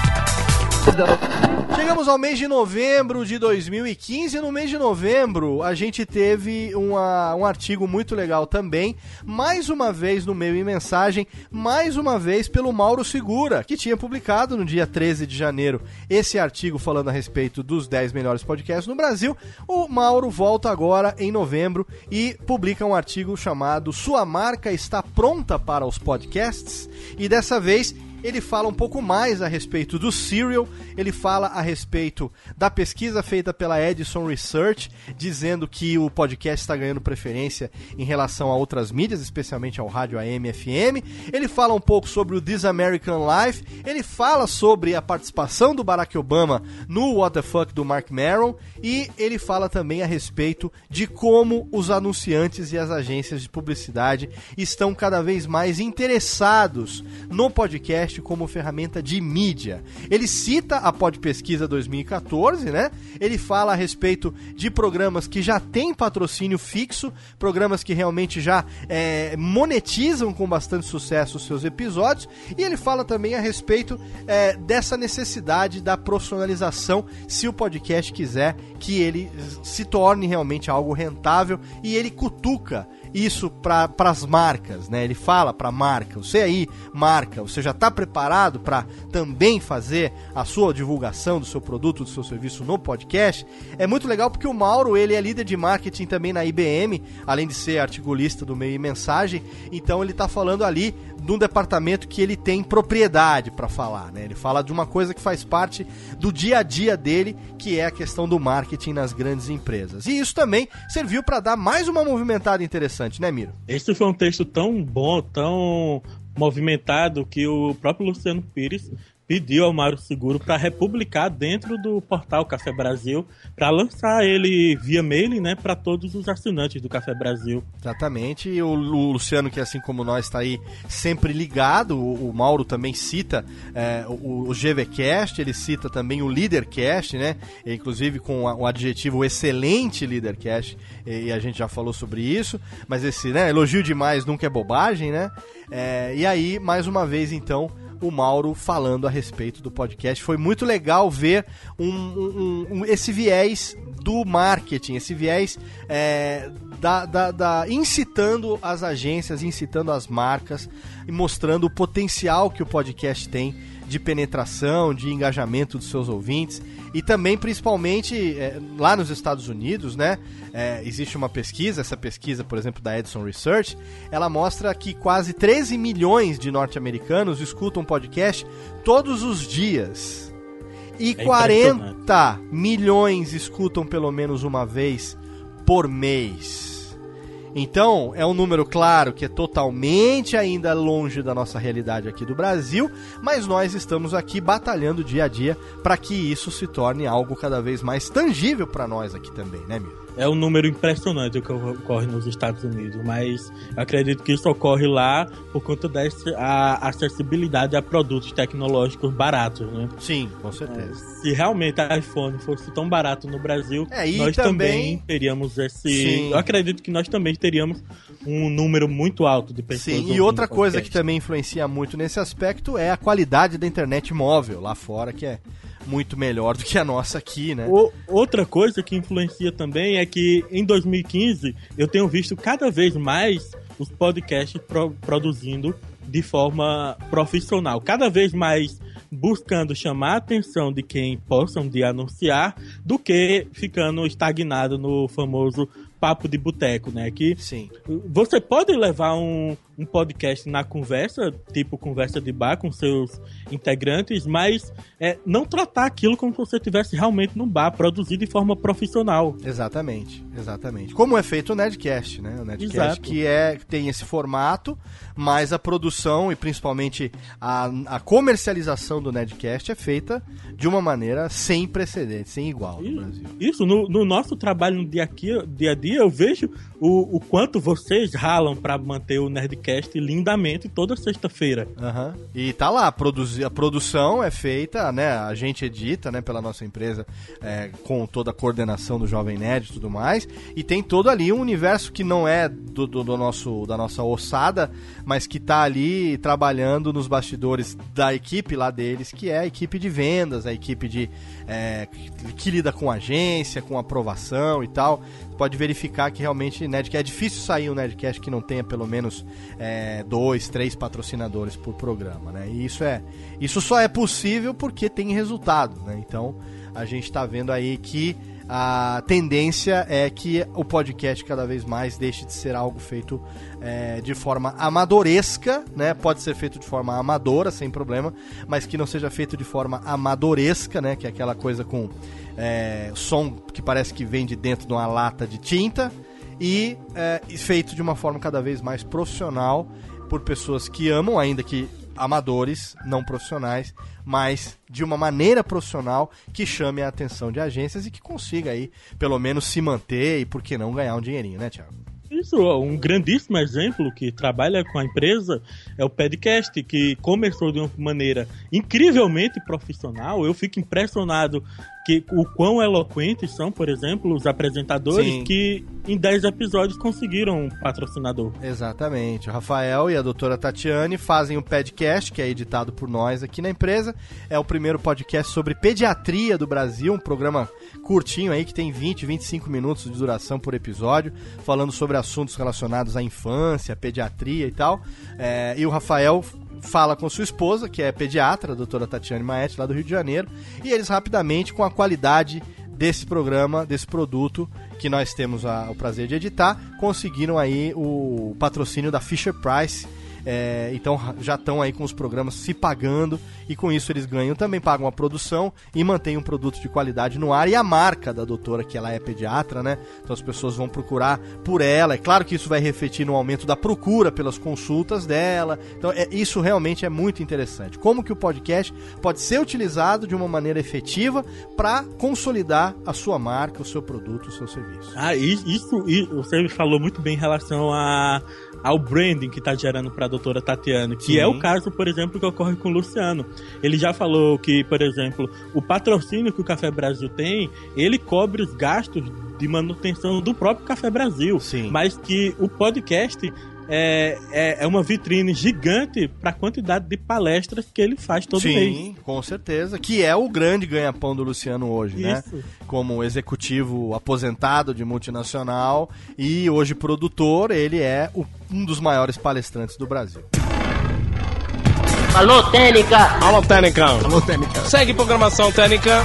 Chegamos ao mês de novembro de 2015 e no mês de novembro a gente teve uma, um artigo muito legal também, mais uma vez no meio e mensagem, mais uma vez pelo Mauro Segura, que tinha publicado no dia 13 de janeiro esse artigo falando a respeito dos 10 melhores podcasts no Brasil. O Mauro volta agora em novembro e publica um artigo chamado Sua marca está pronta para os podcasts. E dessa vez ele fala um pouco mais a respeito do Serial, ele fala a respeito da pesquisa feita pela Edison Research, dizendo que o podcast está ganhando preferência em relação a outras mídias, especialmente ao rádio AM FM. Ele fala um pouco sobre o This American Life, ele fala sobre a participação do Barack Obama no What the Fuck do Mark Maron e ele fala também a respeito de como os anunciantes e as agências de publicidade estão cada vez mais interessados no podcast podcast como ferramenta de mídia. Ele cita a Pod Pesquisa 2014, né? Ele fala a respeito de programas que já têm patrocínio fixo, programas que realmente já é, monetizam com bastante sucesso os seus episódios, e ele fala também a respeito é, dessa necessidade da profissionalização, se o podcast quiser que ele se torne realmente algo rentável, e ele cutuca isso para as marcas, né? Ele fala para marca, você aí, marca, você já está preparado para também fazer a sua divulgação do seu produto, do seu serviço no podcast? É muito legal porque o Mauro, ele é líder de marketing também na IBM, além de ser articulista do meio e mensagem, então ele está falando ali de um departamento que ele tem propriedade para falar, né? Ele fala de uma coisa que faz parte do dia a dia dele, que é a questão do marketing nas grandes empresas. E isso também serviu para dar mais uma movimentada interessante, né, Miro? Esse foi um texto tão bom, tão movimentado que o próprio Luciano Pires pediu ao Mário Seguro para republicar dentro do portal Café Brasil, para lançar ele via mailing, né, para todos os assinantes do Café Brasil. Exatamente. E o, Luciano, que assim como nós está aí sempre ligado, o, Mauro também cita é, o, o GVcast, ele cita também o Leadercast, né, inclusive com o adjetivo excelente Leadercast, e, a gente já falou sobre isso, mas esse, né, elogio demais nunca é bobagem, né? É, e aí, mais uma vez, então, o Mauro falando a respeito do podcast. Foi muito legal ver um, um, um, esse viés do marketing, esse viés é, da, da, da, incitando as agências, incitando as marcas e mostrando o potencial que o podcast tem de penetração, de engajamento dos seus ouvintes e também, principalmente, é, lá nos Estados Unidos, né? É, existe uma pesquisa, essa pesquisa, por exemplo, da Edison Research, ela mostra que quase 13 milhões de norte-americanos escutam podcast todos os dias. E é 40 milhões escutam pelo menos uma vez por mês. Então, é um número claro que é totalmente ainda longe da nossa realidade aqui do Brasil, mas nós estamos aqui batalhando dia a dia para que isso se torne algo cada vez mais tangível para nós aqui também, né, Miro? É um número impressionante o que ocorre nos Estados Unidos, mas eu acredito que isso ocorre lá por conta da acessibilidade a produtos tecnológicos baratos, né? Sim, com certeza. É, se realmente a iPhone fosse tão barato no Brasil, é, nós também... também... teríamos esse. Sim. Eu acredito que nós também teríamos um número muito alto de pessoas. Sim, e outra coisa que também influencia muito nesse aspecto é a qualidade da internet móvel lá fora, que é muito melhor do que a nossa aqui, né? O, outra coisa que influencia também é que em 2015 eu tenho visto cada vez mais os podcasts pro, produzindo de forma profissional, cada vez mais buscando chamar a atenção de quem possam de anunciar do que ficando estagnado no famoso papo de boteco, né? Que Sim. você pode levar um, um podcast na conversa, tipo conversa de bar com seus integrantes, mas é, não tratar aquilo como se você estivesse realmente num bar, produzir de forma profissional. Exatamente, exatamente. Como é feito o Nerdcast, né? O Nerdcast Exato. que é, tem esse formato, mas a produção e principalmente a, a comercialização do Nerdcast é feita de uma maneira sem precedentes, sem igual no Brasil. Isso, no, no nosso trabalho no dia, aqui, dia a dia, eu vejo o, o quanto vocês ralam para manter o Nerdcast lindamente toda sexta-feira. Uhum. E tá lá, produzir, a produção é feita, né? A gente edita, né, pela nossa empresa, é, com toda a coordenação do Jovem Nerd e tudo mais. E tem todo ali um universo que não é do, do, do nosso, da nossa ossada, mas que tá ali trabalhando nos bastidores da equipe lá deles, que é a equipe de vendas, a equipe de é, que lida com agência, com aprovação e tal pode verificar que realmente Nerdcast, é difícil sair um Nerdcast que não tenha pelo menos é, dois, três patrocinadores por programa, né? E isso é, isso só é possível porque tem resultado, né? Então a gente está vendo aí que a tendência é que o podcast cada vez mais deixe de ser algo feito é, de forma amadoresca, né? Pode ser feito de forma amadora, sem problema, mas que não seja feito de forma amadoresca, né? Que é aquela coisa com é, som que parece que vem de dentro de uma lata de tinta e é, feito de uma forma cada vez mais profissional por pessoas que amam, ainda que amadores, não profissionais, mas de uma maneira profissional que chame a atenção de agências e que consiga aí, pelo menos, se manter e, por que não, ganhar um dinheirinho, né, Thiago? Isso, um grandíssimo exemplo que trabalha com a empresa é o Pedcast, que começou de uma maneira incrivelmente profissional. Eu fico impressionado que o quão eloquentes são, por exemplo, os apresentadores Sim. que em 10 episódios conseguiram um patrocinador. Exatamente. O Rafael e a doutora Tatiane fazem o Pedcast, que é editado por nós aqui na empresa. É o primeiro podcast sobre pediatria do Brasil, um programa curtinho aí que tem 20, 25 minutos de duração por episódio, falando sobre assuntos relacionados à infância, pediatria e tal. É, e o Rafael fala com sua esposa, que é pediatra, a doutora Tatiane Maete, lá do Rio de Janeiro, e eles rapidamente, com a qualidade desse programa, desse produto que nós temos a, o prazer de editar, conseguiram aí o patrocínio da Fisher Price é, então já estão aí com os programas se pagando e com isso eles ganham, também pagam a produção e mantêm um produto de qualidade no ar e a marca da doutora, que ela é pediatra, né? Então as pessoas vão procurar por ela. É claro que isso vai refletir no aumento da procura pelas consultas dela. Então é, isso realmente é muito interessante. Como que o podcast pode ser utilizado de uma maneira efetiva para consolidar a sua marca, o seu produto, o seu serviço. Ah, isso, isso, você falou muito bem em relação a ao branding que está gerando para a doutora Tatiana, que Sim. é o caso, por exemplo, que ocorre com o Luciano. Ele já falou que, por exemplo, o patrocínio que o Café Brasil tem, ele cobre os gastos de manutenção do próprio Café Brasil, Sim. mas que o podcast é, é, é uma vitrine gigante para a quantidade de palestras que ele faz todo Sim, mês. Sim, com certeza. Que é o grande ganha-pão do Luciano hoje, né? Isso. né? Como executivo aposentado de multinacional e hoje produtor, ele é o, um dos maiores palestrantes do Brasil. Alô, Técnica! Alô, Técnica! Alô, Técnica! Segue programação Técnica!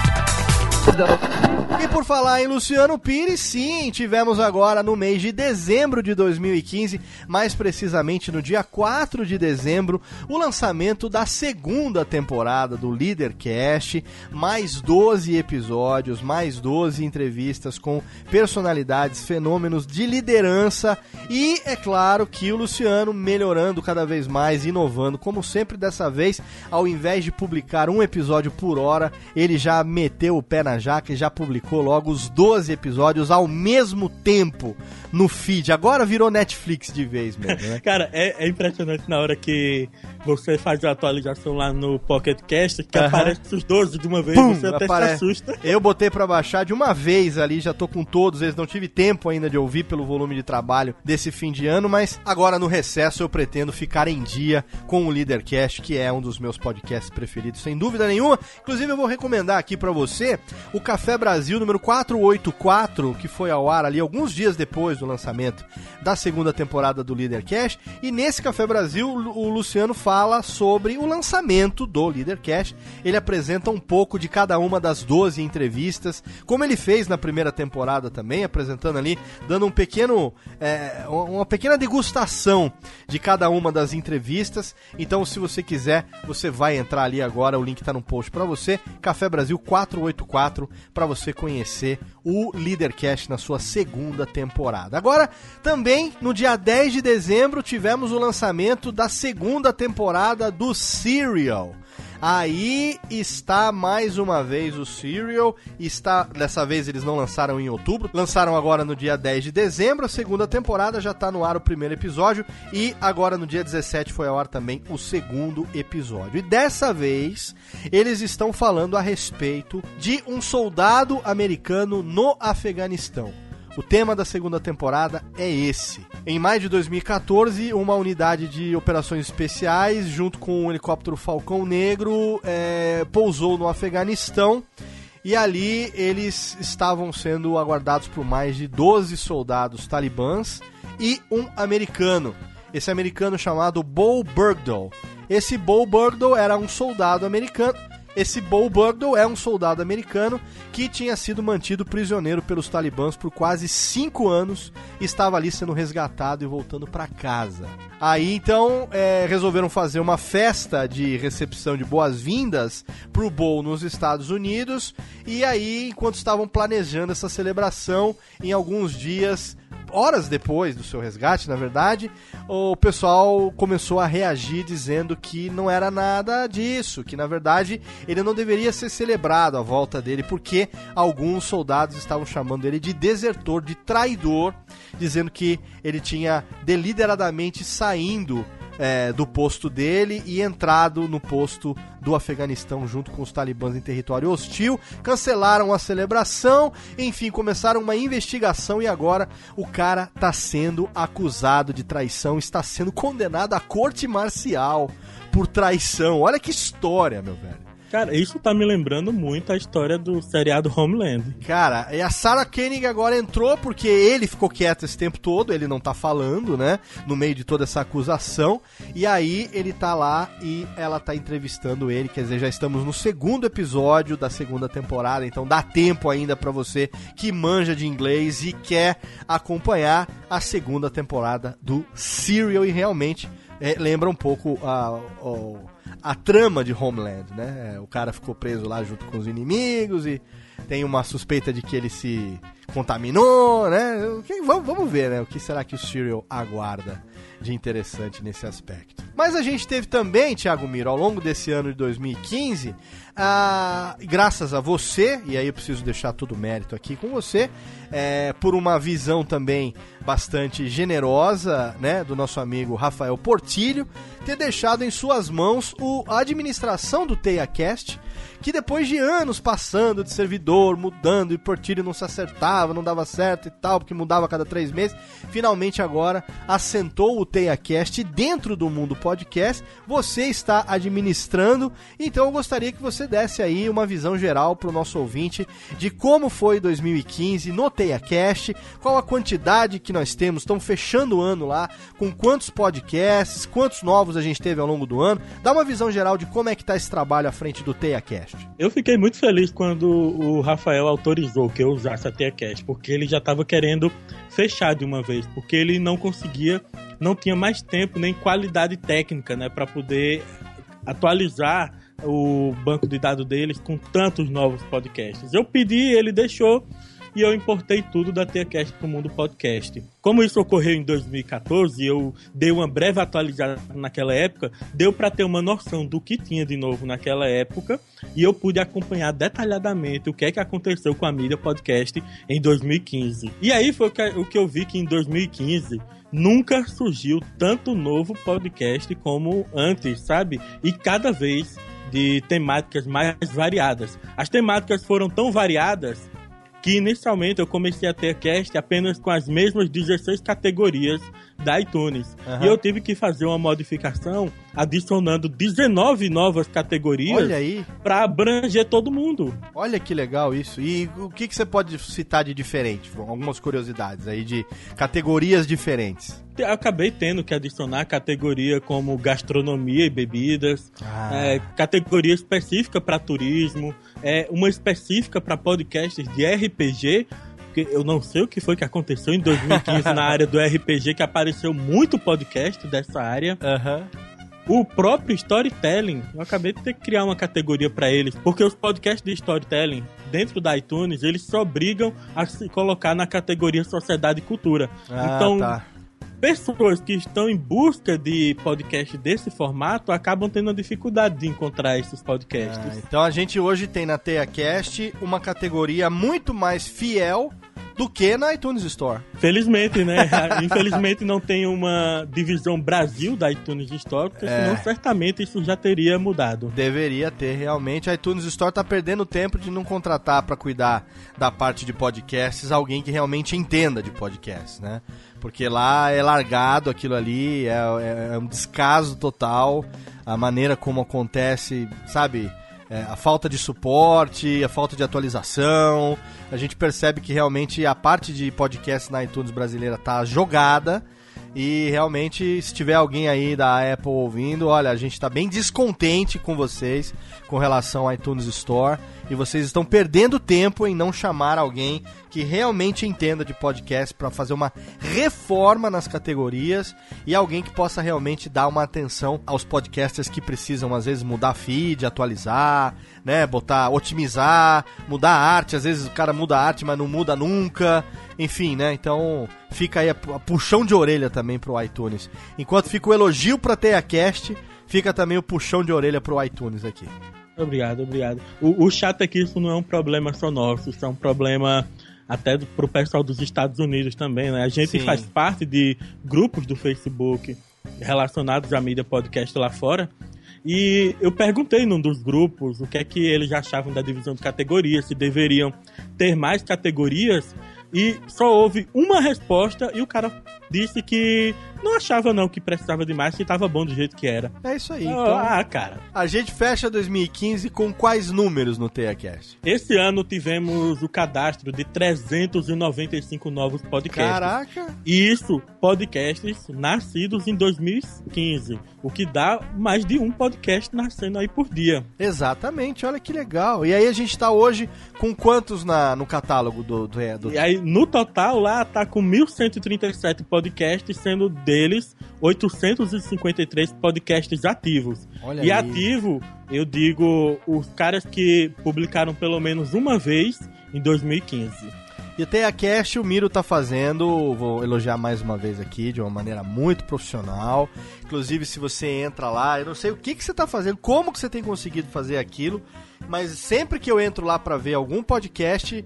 E por falar em Luciano Pires, sim, tivemos agora no mês de dezembro de 2015, mais precisamente no dia 4 de dezembro, o lançamento da segunda temporada do Leadercast, mais 12 episódios, mais 12 entrevistas com personalidades, fenômenos de liderança e é claro que o Luciano melhorando cada vez mais, inovando, como sempre dessa vez, ao invés de publicar um episódio por hora, ele já meteu o pé na na jaca e já publicou logo os 12 episódios ao mesmo tempo no feed. Agora virou Netflix de vez mesmo, né? <laughs> Cara, é, é impressionante na hora que você faz a atualização lá no Pocket Cast, que Aham. aparece os 12 de uma vez, Pum, você até aparece. se assusta. Eu botei pra baixar de uma vez ali, já tô com todos eles, não tive tempo ainda de ouvir pelo volume de trabalho desse fim de ano, mas agora no recesso eu pretendo ficar em dia com o Leadercast, que é um dos meus podcasts preferidos, sem dúvida nenhuma. Inclusive eu vou recomendar aqui pra você o Café Brasil número 484, que foi ao ar ali alguns dias depois do lançamento da segunda temporada do Leadercast, e nesse Café Brasil o Luciano fala sobre o lançamento do Leadercast. Ele apresenta um pouco de cada uma das 12 entrevistas, como ele fez na primeira temporada também, apresentando ali, dando um pequeno, é, uma pequena degustação de cada uma das entrevistas. Então, se você quiser, você vai entrar ali agora, o link tá no post para você, Café Brasil 484, para você conhecer o Leadercast na sua segunda temporada. Agora, também no dia 10 de dezembro, tivemos o lançamento da segunda temporada do Serial. Aí está mais uma vez o Serial. Está, dessa vez eles não lançaram em outubro, lançaram agora no dia 10 de dezembro. A segunda temporada já está no ar o primeiro episódio e agora no dia 17 foi ao ar também o segundo episódio. E dessa vez eles estão falando a respeito de um soldado americano no Afeganistão. O tema da segunda temporada é esse. Em maio de 2014, uma unidade de operações especiais, junto com o helicóptero Falcão Negro, é, pousou no Afeganistão. E ali eles estavam sendo aguardados por mais de 12 soldados talibãs e um americano. Esse americano chamado Bo Bergdahl. Esse Bo Bergdahl era um soldado americano esse Bo Bergdahl é um soldado americano que tinha sido mantido prisioneiro pelos talibãs por quase cinco anos e estava ali sendo resgatado e voltando para casa. Aí então é, resolveram fazer uma festa de recepção de boas-vindas pro Bo nos Estados Unidos e aí enquanto estavam planejando essa celebração, em alguns dias horas depois do seu resgate, na verdade, o pessoal começou a reagir dizendo que não era nada disso, que na verdade ele não deveria ser celebrado a volta dele, porque alguns soldados estavam chamando ele de desertor, de traidor, dizendo que ele tinha deliberadamente saindo é, do posto dele e entrado no posto do Afeganistão junto com os talibãs em território hostil, cancelaram a celebração, enfim, começaram uma investigação e agora o cara está sendo acusado de traição, está sendo condenado à corte marcial por traição. Olha que história, meu velho. Cara, isso tá me lembrando muito a história do seriado Homeland. Cara, e a Sarah Koenig agora entrou porque ele ficou quieto esse tempo todo, ele não tá falando, né? No meio de toda essa acusação. E aí ele tá lá e ela tá entrevistando ele, quer dizer, já estamos no segundo episódio da segunda temporada, então dá tempo ainda pra você que manja de inglês e quer acompanhar a segunda temporada do Serial e realmente é, lembra um pouco a, a a trama de Homeland, né? É, O cara ficou preso lá junto com os inimigos e tem uma suspeita de que ele se contaminou, né? Vamos ver, né? O que será que o Serial aguarda de interessante nesse aspecto. Mas a gente teve também, Thiago Miro, ao longo desse ano de 2015, ah, graças a você, e aí eu preciso deixar todo o mérito aqui com você, é, por uma visão também bastante generosa, né, do nosso amigo Rafael Portilho, ter deixado em suas mãos a administração do TeiaCast, que depois de anos passando de servidor, mudando, e Portilho não se acertava, não dava certo e tal, porque mudava a cada três meses, finalmente agora assentou o TeiaCast dentro do mundo podcast, você está administrando, então eu gostaria que você desse aí uma visão geral para o nosso ouvinte de como foi 2015 no TeiaCast, qual a quantidade que nós temos, estamos fechando o ano lá, com quantos podcasts, quantos novos a gente teve ao longo do ano, dá uma visão geral de como é que tá esse trabalho à frente do TeiaCast. Eu fiquei muito feliz quando o Rafael autorizou que eu usasse a TeaCast, porque ele já estava querendo fechar de uma vez, porque ele não conseguia, não tinha mais tempo nem qualidade técnica, né, para poder atualizar o banco de dados deles com tantos novos podcasts. Eu pedi, ele deixou e eu importei tudo da TeaCast para o mundo podcast. Como isso ocorreu em 2014, eu dei uma breve atualizada naquela época, deu para ter uma noção do que tinha de novo naquela época e eu pude acompanhar detalhadamente o que é que aconteceu com a mídia podcast em 2015. E aí foi o que eu vi que em 2015 nunca surgiu tanto novo podcast como antes, sabe? E cada vez de temáticas mais variadas. As temáticas foram tão variadas que inicialmente eu comecei a ter cast apenas com as mesmas 16 categorias da iTunes. Uhum. E eu tive que fazer uma modificação adicionando 19 novas categorias para abranger todo mundo. Olha que legal isso. E o que, que você pode citar de diferente? Algumas curiosidades aí de categorias diferentes. Eu acabei tendo que adicionar categoria como gastronomia e bebidas, ah. é, categoria específica para turismo, é, uma específica para podcasts de RPG, porque eu não sei o que foi que aconteceu em 2015 na área do RPG, que apareceu muito podcast dessa área. Uhum. O próprio storytelling, eu acabei de ter que criar uma categoria para eles, porque os podcasts de storytelling dentro da iTunes, eles se obrigam a se colocar na categoria sociedade e cultura. Ah, então, tá pessoas que estão em busca de podcast desse formato acabam tendo a dificuldade de encontrar esses podcasts. Ah, então a gente hoje tem na TeiaCast uma categoria muito mais fiel do que na iTunes Store. Felizmente, né? <laughs> Infelizmente não tem uma divisão Brasil da iTunes Store, porque é. senão certamente isso já teria mudado. Deveria ter, realmente. A iTunes Store tá perdendo tempo de não contratar para cuidar da parte de podcasts alguém que realmente entenda de podcasts, né? Porque lá é largado aquilo ali, é, é, é um descaso total. A maneira como acontece, sabe? É, a falta de suporte, a falta de atualização. A gente percebe que realmente a parte de podcast na iTunes brasileira tá jogada. E realmente, se tiver alguém aí da Apple ouvindo, olha, a gente está bem descontente com vocês com relação ao iTunes Store e vocês estão perdendo tempo em não chamar alguém que realmente entenda de podcast para fazer uma reforma nas categorias e alguém que possa realmente dar uma atenção aos podcasters que precisam às vezes mudar feed, atualizar, né, botar, otimizar, mudar a arte, às vezes o cara muda a arte, mas não muda nunca. Enfim, né? Então fica aí a, a puxão de orelha também pro iTunes. Enquanto fica o elogio pra TeiaCast, fica também o puxão de orelha pro iTunes aqui. Obrigado, obrigado. O, o chato é que isso não é um problema só nosso, isso é um problema até pro pessoal dos Estados Unidos também, né? A gente Sim. faz parte de grupos do Facebook relacionados à mídia podcast lá fora. E eu perguntei num dos grupos o que é que eles achavam da divisão de categorias, se deveriam ter mais categorias e só houve uma resposta e o cara disse que não achava não que precisava de mais, que estava bom do jeito que era. É isso aí. então, ah, cara. A gente fecha 2015 com quais números no TeiaCast? Esse ano tivemos o cadastro de 395 novos podcasts. Caraca! E isso, podcasts nascidos em 2015, o que dá mais de um podcast nascendo aí por dia. Exatamente, olha que legal. E aí a gente está hoje com quantos na, no catálogo do, do, do... E aí, no total, lá tá com 1137 podcasts, sendo deles 853 podcasts ativos. Olha e aí. ativo, eu digo, os caras que publicaram pelo menos uma vez em 2015. E até a Cast o Miro tá fazendo, vou elogiar mais uma vez aqui, de uma maneira muito profissional. Inclusive, se você entra lá, eu não sei o que, que você tá fazendo, como que você tem conseguido fazer aquilo, mas sempre que eu entro lá para ver algum podcast,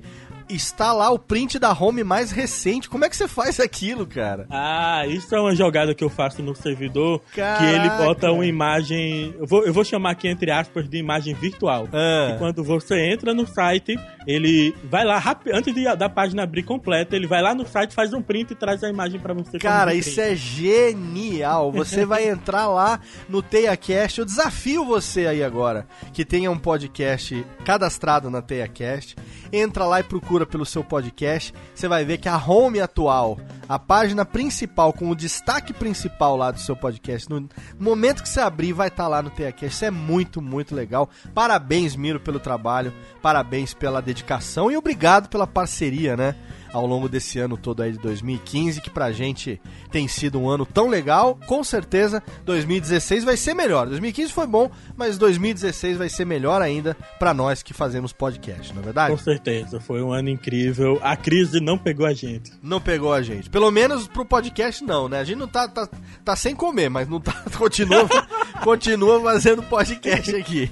está lá o print da home mais recente. Como é que você faz aquilo, cara? Ah, isso é uma jogada que eu faço no servidor, Caraca. que ele bota uma imagem, eu vou, eu vou chamar aqui entre aspas de imagem virtual. Ah. E quando você entra no site, ele vai lá rápido, antes de, da página abrir completa, ele vai lá no site, faz um print e traz a imagem para você. Cara, isso é genial. Você vai <laughs> entrar lá no TeiaCast. Eu desafio você aí agora que tenha um podcast cadastrado na TeiaCast. Entra lá e procura pelo seu podcast, você vai ver que a home atual, a página principal, com o destaque principal lá do seu podcast, no momento que você abrir, vai estar tá lá no TeaCast. Isso é muito, muito legal. Parabéns, Miro, pelo trabalho, parabéns pela dedicação e obrigado pela parceria, né? Ao longo desse ano todo aí de 2015, que pra gente tem sido um ano tão legal. Com certeza 2016 vai ser melhor. 2015 foi bom, mas 2016 vai ser melhor ainda para nós que fazemos podcast, não é verdade? Com certeza, foi um ano incrível. A crise não pegou a gente. Não pegou a gente. Pelo menos pro podcast não, né? A gente não tá, tá, tá sem comer, mas não tá. <laughs> Continua, continua fazendo podcast aqui.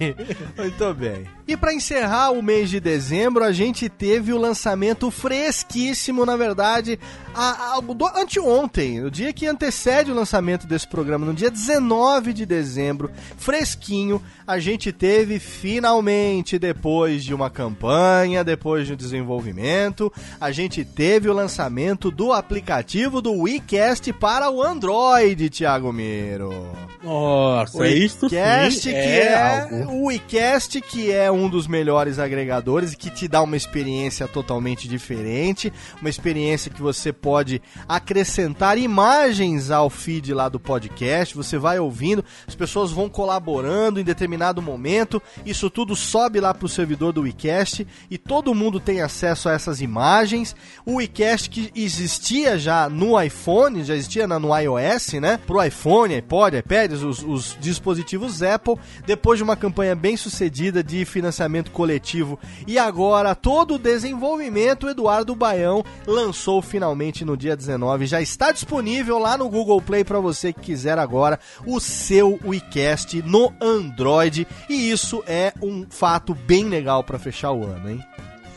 Muito bem. E para encerrar o mês de dezembro, a gente teve o lançamento fresquíssimo, na verdade, a, a, do, anteontem, o dia que antecede o lançamento desse programa, no dia 19 de dezembro, fresquinho, a gente teve finalmente, depois de uma campanha, depois de um desenvolvimento, a gente teve o lançamento do aplicativo do WeCast para o Android, Thiago Miro. Nossa, o isso WeCast que é, é o WeCast que é um dos melhores agregadores que te dá uma experiência totalmente diferente, uma experiência que você pode acrescentar imagens ao feed lá do podcast, você vai ouvindo, as pessoas vão colaborando em determinado momento, isso tudo sobe lá pro servidor do WeCast e todo mundo tem acesso a essas imagens. O WeCast que existia já no iPhone, já existia no iOS, né? Pro iPhone, iPod, iPads, os, os dispositivos Apple, depois de uma campanha bem sucedida de financiamento coletivo e agora todo o desenvolvimento, Eduardo Baião lançou finalmente no dia 19. Já está disponível lá no Google Play para você que quiser agora o seu WeCast no Android e isso é um fato bem legal para fechar o ano, hein?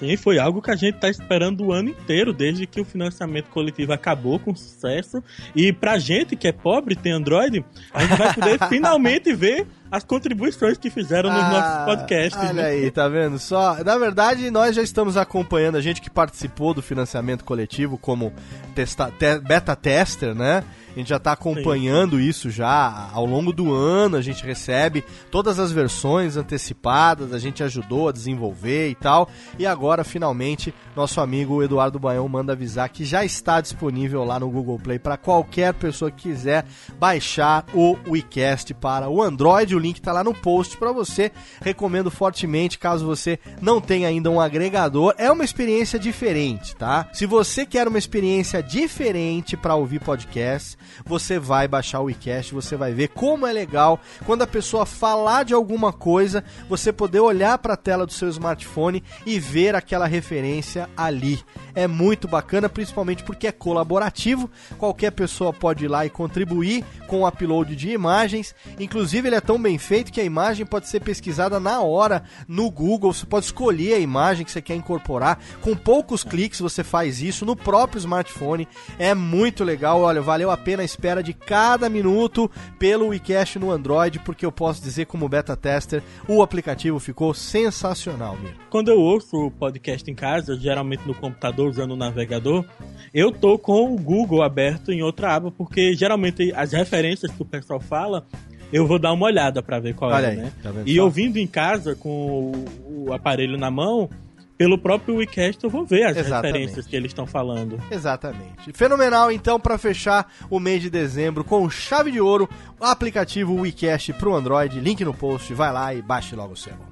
Sim, foi algo que a gente tá esperando o ano inteiro, desde que o financiamento coletivo acabou com sucesso. E pra gente que é pobre, tem Android, a gente vai poder <laughs> finalmente ver as contribuições que fizeram nos nossos podcasts. Ah, Olha né? aí, tá vendo? Só, na verdade, nós já estamos acompanhando a gente que participou do financiamento coletivo como testa, te- beta tester, né? A gente já tá acompanhando isso já ao longo do ano, a gente recebe todas as versões antecipadas, a gente ajudou a desenvolver e tal. E agora, finalmente, nosso amigo Eduardo Baião manda avisar que já está disponível lá no Google Play para qualquer pessoa que quiser baixar o WeCast para o Android. O link tá lá no post para você. Recomendo fortemente, caso você não tenha ainda um agregador. É uma experiência diferente, tá? Se você quer uma experiência diferente para ouvir podcast, você vai baixar o WeCast, você vai ver como é legal quando a pessoa falar de alguma coisa, você poder olhar para a tela do seu smartphone e ver aquela referência ali. É muito bacana, principalmente porque é colaborativo. Qualquer pessoa pode ir lá e contribuir com o upload de imagens. Inclusive, ele é tão bem feito que a imagem pode ser pesquisada na hora no Google. Você pode escolher a imagem que você quer incorporar. Com poucos cliques você faz isso no próprio smartphone. É muito legal. Olha, valeu a pena a espera de cada minuto pelo WeCast no Android, porque eu posso dizer, como beta tester, o aplicativo ficou sensacional, mesmo. Quando eu ouço o podcast em casa, geralmente no computador usando o navegador, eu tô com o Google aberto em outra aba, porque geralmente as referências que o pessoal fala, eu vou dar uma olhada pra ver qual Olha é, aí, né? tá e ouvindo em casa com o, o aparelho na mão, pelo próprio WeCast eu vou ver as Exatamente. referências que eles estão falando. Exatamente. Fenomenal, então, para fechar o mês de dezembro com chave de ouro, o aplicativo WeCast pro Android, link no post, vai lá e baixe logo o seu.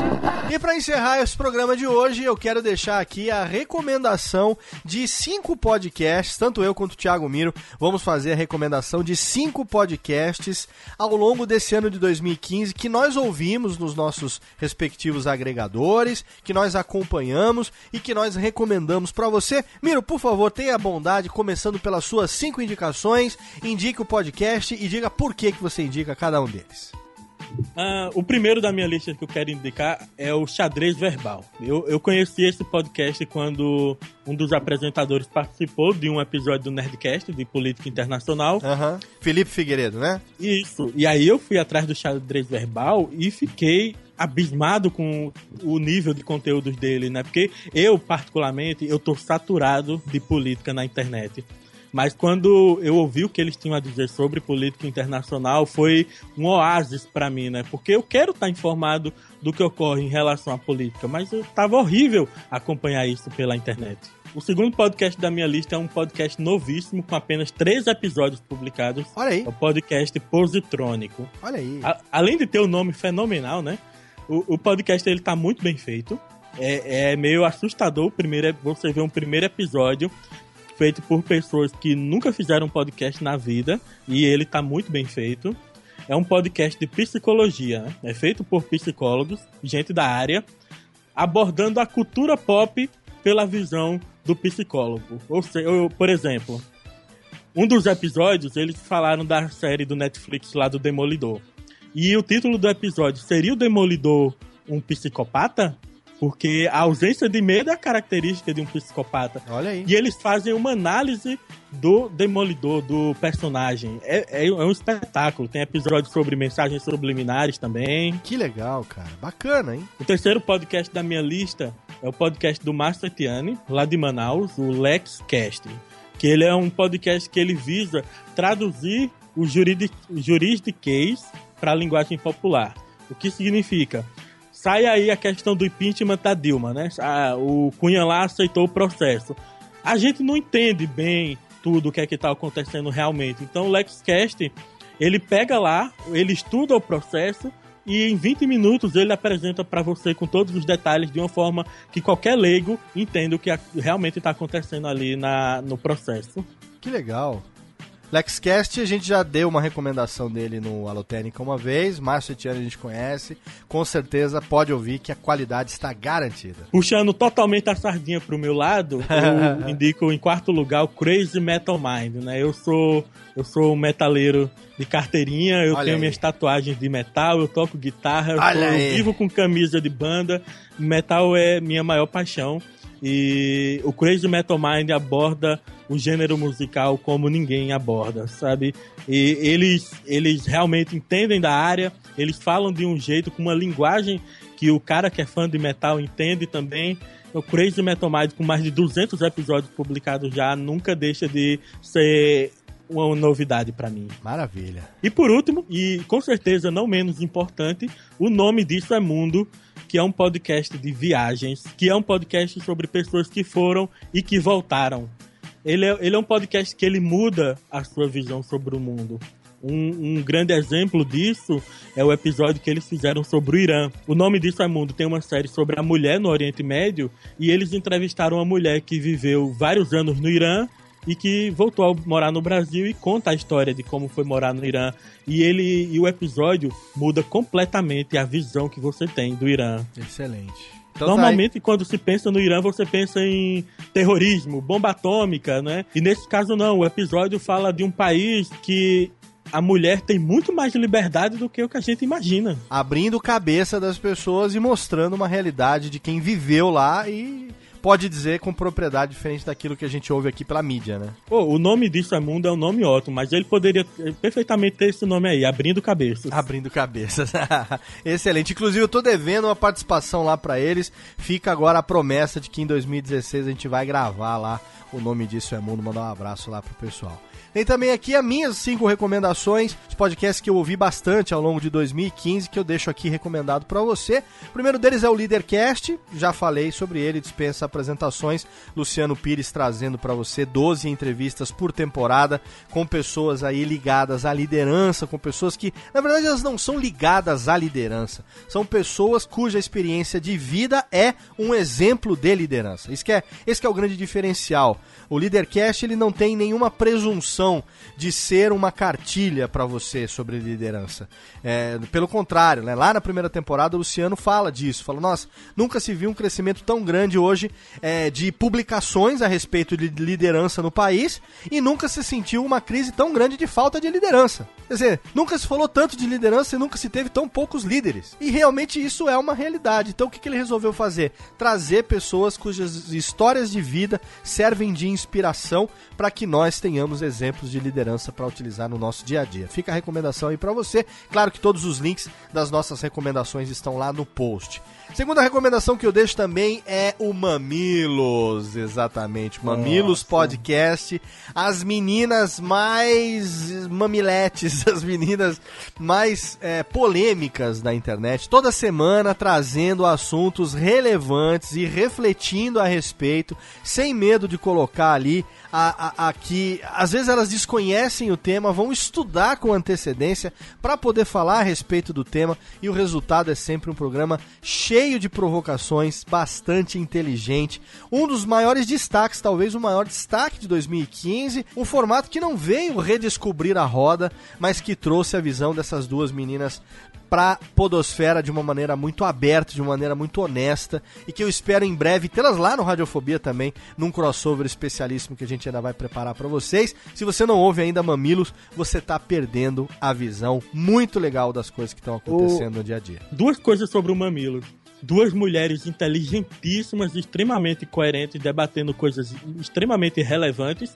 E para encerrar esse programa de hoje, eu quero deixar aqui a recomendação de cinco podcasts. Tanto eu quanto o Thiago Miro vamos fazer a recomendação de cinco podcasts ao longo desse ano de 2015 que nós ouvimos nos nossos respectivos agregadores, que nós acompanhamos e que nós recomendamos para você. Miro, por favor, tenha a bondade, começando pelas suas cinco indicações, indique o podcast e diga por que, que você indica cada um deles. Ah, o primeiro da minha lista que eu quero indicar é o Xadrez Verbal. Eu, eu conheci esse podcast quando um dos apresentadores participou de um episódio do Nerdcast de política internacional. Aham. Felipe Figueiredo, né? Isso. E aí eu fui atrás do Xadrez Verbal e fiquei abismado com o nível de conteúdos dele, né? Porque eu, particularmente, eu tô saturado de política na internet. Mas quando eu ouvi o que eles tinham a dizer sobre política internacional, foi um oásis pra mim, né? Porque eu quero estar informado do que ocorre em relação à política, mas tava horrível acompanhar isso pela internet. O segundo podcast da minha lista é um podcast novíssimo, com apenas três episódios publicados. Olha aí. É o podcast Positrônico. Olha aí. A, além de ter o um nome fenomenal, né? O, o, podcast ele tá muito bem feito. É, é meio assustador o primeiro, você ver um primeiro episódio feito por pessoas que nunca fizeram podcast na vida e ele tá muito bem feito. É um podcast de psicologia, né? é feito por psicólogos, gente da área, abordando a cultura pop pela visão do psicólogo. Ou seja, eu, por exemplo, um dos episódios eles falaram da série do Netflix lá do Demolidor. E o título do episódio seria o Demolidor um psicopata? Porque a ausência de medo é a característica de um psicopata. Olha aí. E eles fazem uma análise do Demolidor, do personagem. É, é, é, um espetáculo. Tem episódios sobre mensagens subliminares também. Que legal, cara. Bacana, hein? O terceiro podcast da minha lista é o podcast do Márcio Etiane, lá de Manaus, o LexCast. Que ele é um podcast que ele visa traduzir o juridiquês para a linguagem popular. O que significa? Sai aí a questão do impeachment da Dilma, né? O Cunha lá aceitou o processo. A gente não entende bem tudo o que é que está acontecendo realmente. Então o LexCast, ele pega lá, ele estuda o processo e em 20 minutos ele apresenta para você com todos os detalhes de uma forma que qualquer leigo entenda o que realmente está acontecendo ali na, no processo. Que legal. LexCast, a gente já deu uma recomendação dele no Alotênica uma vez, Márcio Etienne a gente conhece, com certeza pode ouvir que a qualidade está garantida. Puxando totalmente a sardinha pro meu lado, eu <laughs> indico em quarto lugar o Crazy Metal Mind, né? Eu sou eu sou um metaleiro de carteirinha, eu Olha tenho aí. minhas tatuagens de metal, eu toco guitarra, eu, eu vivo com camisa de banda, metal é minha maior paixão. E o Crazy Metal Mind aborda o gênero musical como ninguém aborda, sabe? E eles, eles realmente entendem da área, eles falam de um jeito, com uma linguagem que o cara que é fã de metal entende também. O Crazy Metal Mind, com mais de 200 episódios publicados já, nunca deixa de ser uma novidade para mim. Maravilha. E por último, e com certeza não menos importante, o nome disso é Mundo, que é um podcast de viagens, que é um podcast sobre pessoas que foram e que voltaram. Ele é, ele é um podcast que ele muda a sua visão sobre o mundo. Um, um, grande exemplo disso é o episódio que eles fizeram sobre o Irã. O nome disso é Mundo tem uma série sobre a mulher no Oriente Médio e eles entrevistaram uma mulher que viveu vários anos no Irã e que voltou a morar no Brasil e conta a história de como foi morar no Irã. E ele e o episódio muda completamente a visão que você tem do Irã. Excelente. Então tá Normalmente, tá quando se pensa no Irã, você pensa em terrorismo, bomba atômica, né? E nesse caso, não. O episódio fala de um país que a mulher tem muito mais liberdade do que o que a gente imagina. Abrindo cabeça das pessoas e mostrando uma realidade de quem viveu lá e pode dizer com propriedade diferente daquilo que a gente ouve aqui pela mídia, né? Pô, o nome disso é Mundo é um nome ótimo, mas ele poderia perfeitamente ter esse nome aí, Abrindo Cabeças. Abrindo Cabeças. <laughs> Excelente. Inclusive, eu tô devendo uma participação lá para eles. Fica agora a promessa de que em 2016 a gente vai gravar lá o nome disso é Mundo. Mandar um abraço lá pro pessoal. Tem também aqui as minhas cinco recomendações, os podcasts que eu ouvi bastante ao longo de 2015, que eu deixo aqui recomendado para você. O primeiro deles é o Leadercast, já falei sobre ele, dispensa apresentações. Luciano Pires trazendo para você 12 entrevistas por temporada com pessoas aí ligadas à liderança, com pessoas que, na verdade, elas não são ligadas à liderança, são pessoas cuja experiência de vida é um exemplo de liderança. Isso que é, esse que é o grande diferencial. O Leadercast ele não tem nenhuma presunção de ser uma cartilha para você sobre liderança. É, pelo contrário, né? lá na primeira temporada o Luciano fala disso. Fala, nossa, nunca se viu um crescimento tão grande hoje é, de publicações a respeito de liderança no país e nunca se sentiu uma crise tão grande de falta de liderança. Quer dizer, nunca se falou tanto de liderança e nunca se teve tão poucos líderes. E realmente isso é uma realidade. Então o que, que ele resolveu fazer? Trazer pessoas cujas histórias de vida servem de inspiração para que nós tenhamos exemplos de liderança para utilizar no nosso dia a dia. Fica a recomendação aí para você. Claro que todos os links das nossas recomendações estão lá no post. Segunda recomendação que eu deixo também é o Mamilos, exatamente. Mamilos Podcast. As meninas mais mamiletes, <laughs> as meninas mais é, polêmicas da internet. Toda semana trazendo assuntos relevantes e refletindo a respeito, sem medo de colocar ali a, a, a, que às vezes elas desconhecem o tema, vão estudar com antecedência para poder falar a respeito do tema e o resultado é sempre um programa cheio de provocações, bastante inteligente. Um dos maiores destaques, talvez o maior destaque de 2015, um formato que não veio redescobrir a roda, mas que trouxe a visão dessas duas meninas pra podosfera de uma maneira muito aberta, de uma maneira muito honesta e que eu espero em breve tê-las lá no Radiofobia também, num crossover especialíssimo que a gente ainda vai preparar para vocês. Se você não ouve ainda Mamilos, você tá perdendo a visão muito legal das coisas que estão acontecendo o... no dia a dia. Duas coisas sobre o Mamilos duas mulheres inteligentíssimas, extremamente coerentes, debatendo coisas extremamente relevantes.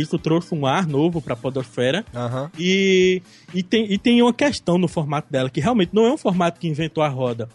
Isso trouxe um ar novo para a podosfera. Uhum. E, e, tem, e tem uma questão no formato dela, que realmente não é um formato que inventou a roda.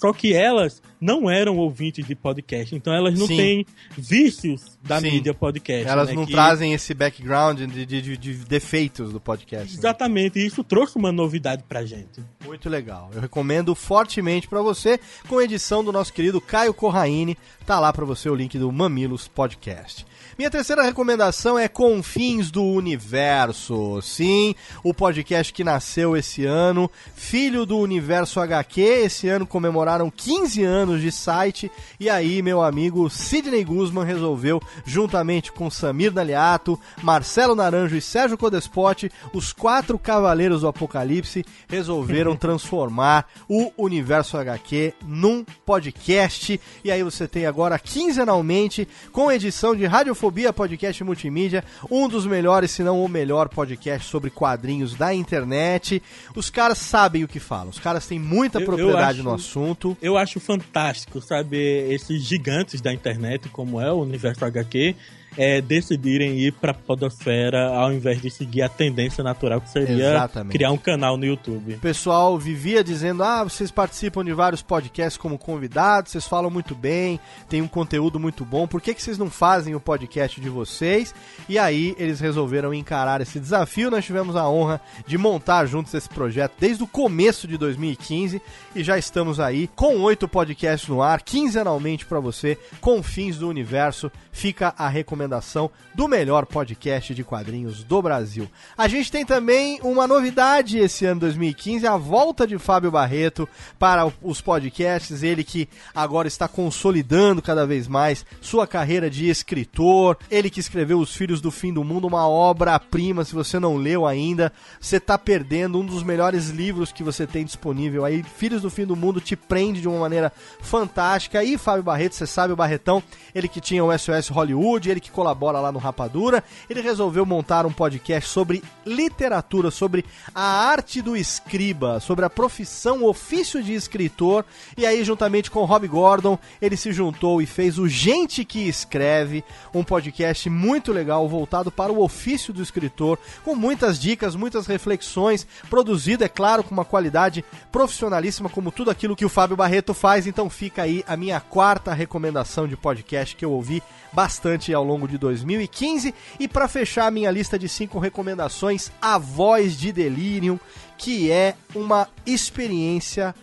Só que elas não eram ouvintes de podcast, então elas não Sim. têm vícios da Sim. mídia podcast. Elas né, não que... trazem esse background de, de, de, defeitos do podcast. Né? Exatamente, né? e isso trouxe uma novidade pra gente. Muito legal. Eu recomendo fortemente para você, com a edição do nosso querido Caio Corraine. Tá lá para você o link do Mamilos Podcast. Minha terceira recomendação é Confins do Universo. Sim, o podcast que nasceu esse ano, filho do Universo HQ. Esse ano comemoraram 15 anos de site. E aí, meu amigo Sidney Guzman resolveu, juntamente com Samir Daliato, Marcelo Naranjo e Sérgio Codespot, os quatro cavaleiros do Apocalipse, resolveram <laughs> transformar o Universo HQ num podcast. E aí você tem agora quinzenalmente, com edição de radiofobia Radiofobia Podcast Multimídia, um dos melhores, se não o melhor podcast sobre quadrinhos da internet. Os caras sabem o que falam, os caras têm muita eu, propriedade eu acho, no assunto. Eu acho fantástico, sabe, esses gigantes da internet, como é o Universo HQ, é, decidirem ir pra podosfera ao invés de seguir a tendência natural que seria Exatamente. criar um canal no YouTube. O pessoal vivia dizendo, ah, vocês participam de vários podcasts como convidados, vocês falam muito bem, tem um conteúdo muito bom, por que, que vocês não fazem o podcast de vocês? E aí eles resolveram encarar esse desafio, nós tivemos a honra de montar juntos esse projeto desde o começo de 2015 e já estamos aí com oito podcasts no ar, quinzenalmente para você, com fins do universo, fica a recomendação do melhor podcast de quadrinhos do Brasil. A gente tem também uma novidade esse ano 2015, a volta de Fábio Barreto para os podcasts, ele que agora está consolidando cada vez mais sua carreira de escritor, ele que escreveu Os Filhos do Fim do Mundo, uma obra-prima, se você não leu ainda, você está perdendo um dos melhores livros que você tem disponível aí, Filhos do Fim do Mundo te prende de uma maneira fantástica, e Fábio Barreto, você sabe o Barretão, ele que tinha o SOS Hollywood, ele que colabora lá no Rapadura, ele resolveu montar um podcast sobre literatura, sobre a arte do escriba, sobre a profissão, o ofício de escritor. E aí, juntamente com o Rob Gordon, ele se juntou e fez o Gente que Escreve, um podcast muito legal voltado para o ofício do escritor, com muitas dicas, muitas reflexões, produzido, é claro, com uma qualidade profissionalíssima, como tudo aquilo que o Fábio Barreto faz. Então fica aí a minha quarta recomendação de podcast que eu ouvi bastante ao longo de 2015. E para fechar a minha lista de cinco recomendações, A Voz de Delirium, que é uma experiência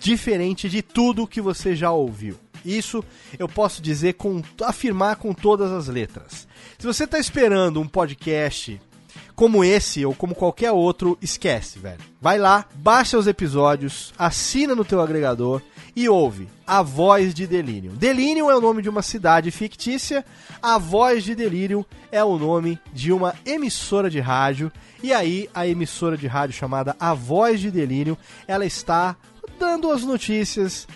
diferente de tudo que você já ouviu. Isso eu posso dizer com afirmar com todas as letras. Se você está esperando um podcast como esse ou como qualquer outro, esquece, velho. Vai lá, baixa os episódios, assina no teu agregador e ouve A Voz de Delirium. Delirium é o nome de uma cidade fictícia, A Voz de Delirium é o nome de uma emissora de rádio. E aí, a emissora de rádio chamada A Voz de Delirium, ela está dando as notícias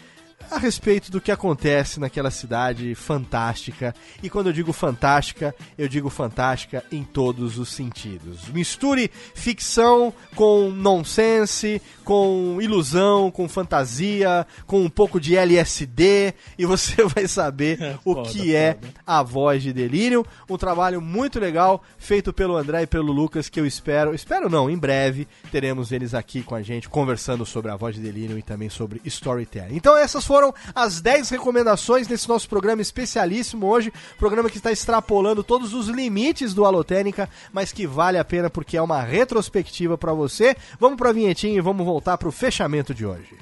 a respeito do que acontece naquela cidade fantástica. E quando eu digo fantástica, eu digo fantástica em todos os sentidos. Misture ficção com nonsense, com ilusão, com fantasia, com um pouco de LSD e você <laughs> vai saber é, o foda, que é a voz de Delirium. Um trabalho muito legal feito pelo André e pelo Lucas que eu espero, espero não, em breve teremos eles aqui com a gente conversando sobre a voz de Delirium e também sobre storytelling. Então essas foram foram as 10 recomendações desse nosso programa especialíssimo hoje. Programa que está extrapolando todos os limites do Alotênica, mas que vale a pena porque é uma retrospectiva para você. Vamos para a vinhetinha e vamos voltar para o fechamento de hoje.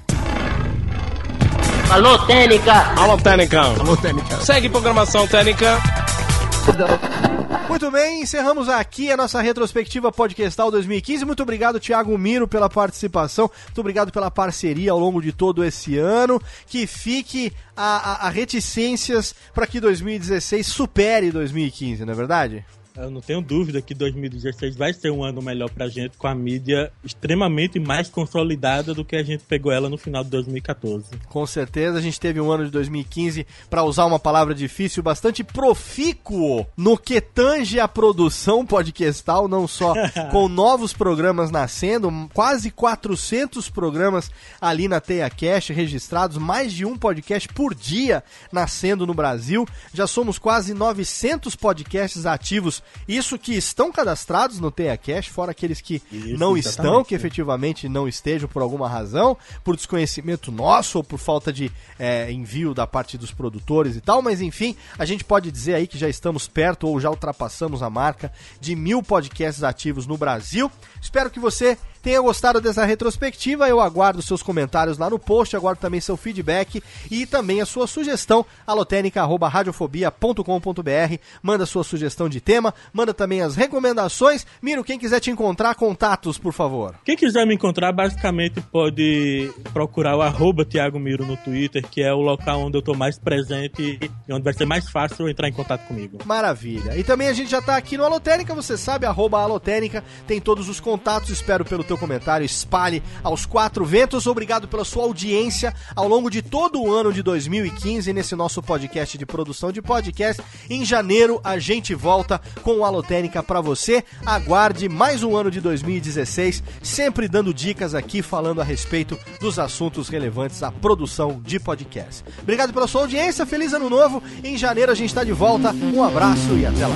Alô, Técnica! Alô, Técnica! Alô, Técnica! Segue programação Técnica! Muito bem, encerramos aqui a nossa retrospectiva podcastal 2015. Muito obrigado, Thiago Miro, pela participação. Muito obrigado pela parceria ao longo de todo esse ano. Que fique a, a, a reticências para que 2016 supere 2015, não é verdade? Eu não tenho dúvida que 2016 vai ser um ano melhor pra gente, com a mídia extremamente mais consolidada do que a gente pegou ela no final de 2014. Com certeza, a gente teve um ano de 2015, para usar uma palavra difícil, bastante profícuo no que tange a produção podcastal, não só <laughs> com novos programas nascendo, quase 400 programas ali na Teia Cash registrados, mais de um podcast por dia nascendo no Brasil. Já somos quase 900 podcasts ativos isso que estão cadastrados no Tenha Cash, fora aqueles que Isso, não estão, que efetivamente não estejam por alguma razão, por desconhecimento nosso ou por falta de é, envio da parte dos produtores e tal, mas enfim, a gente pode dizer aí que já estamos perto ou já ultrapassamos a marca de mil podcasts ativos no Brasil. Espero que você tenha gostado dessa retrospectiva. Eu aguardo seus comentários lá no post, aguardo também seu feedback e também a sua sugestão, alotênica.radiofobia.com.br. Manda sua sugestão de tema, manda também as recomendações. Miro, quem quiser te encontrar, contatos, por favor. Quem quiser me encontrar, basicamente pode procurar o arroba Thiago Miro no Twitter, que é o local onde eu estou mais presente e onde vai ser mais fácil entrar em contato comigo. Maravilha. E também a gente já está aqui no Alotênica, você sabe, arroba Alotênica, tem todos os contatos, espero pelo teu seu comentário, espalhe aos quatro ventos. Obrigado pela sua audiência ao longo de todo o ano de 2015 nesse nosso podcast de produção de podcast. Em janeiro a gente volta com o Alotênica para você. Aguarde mais um ano de 2016, sempre dando dicas aqui falando a respeito dos assuntos relevantes à produção de podcast. Obrigado pela sua audiência, feliz ano novo. Em janeiro a gente está de volta. Um abraço e até lá.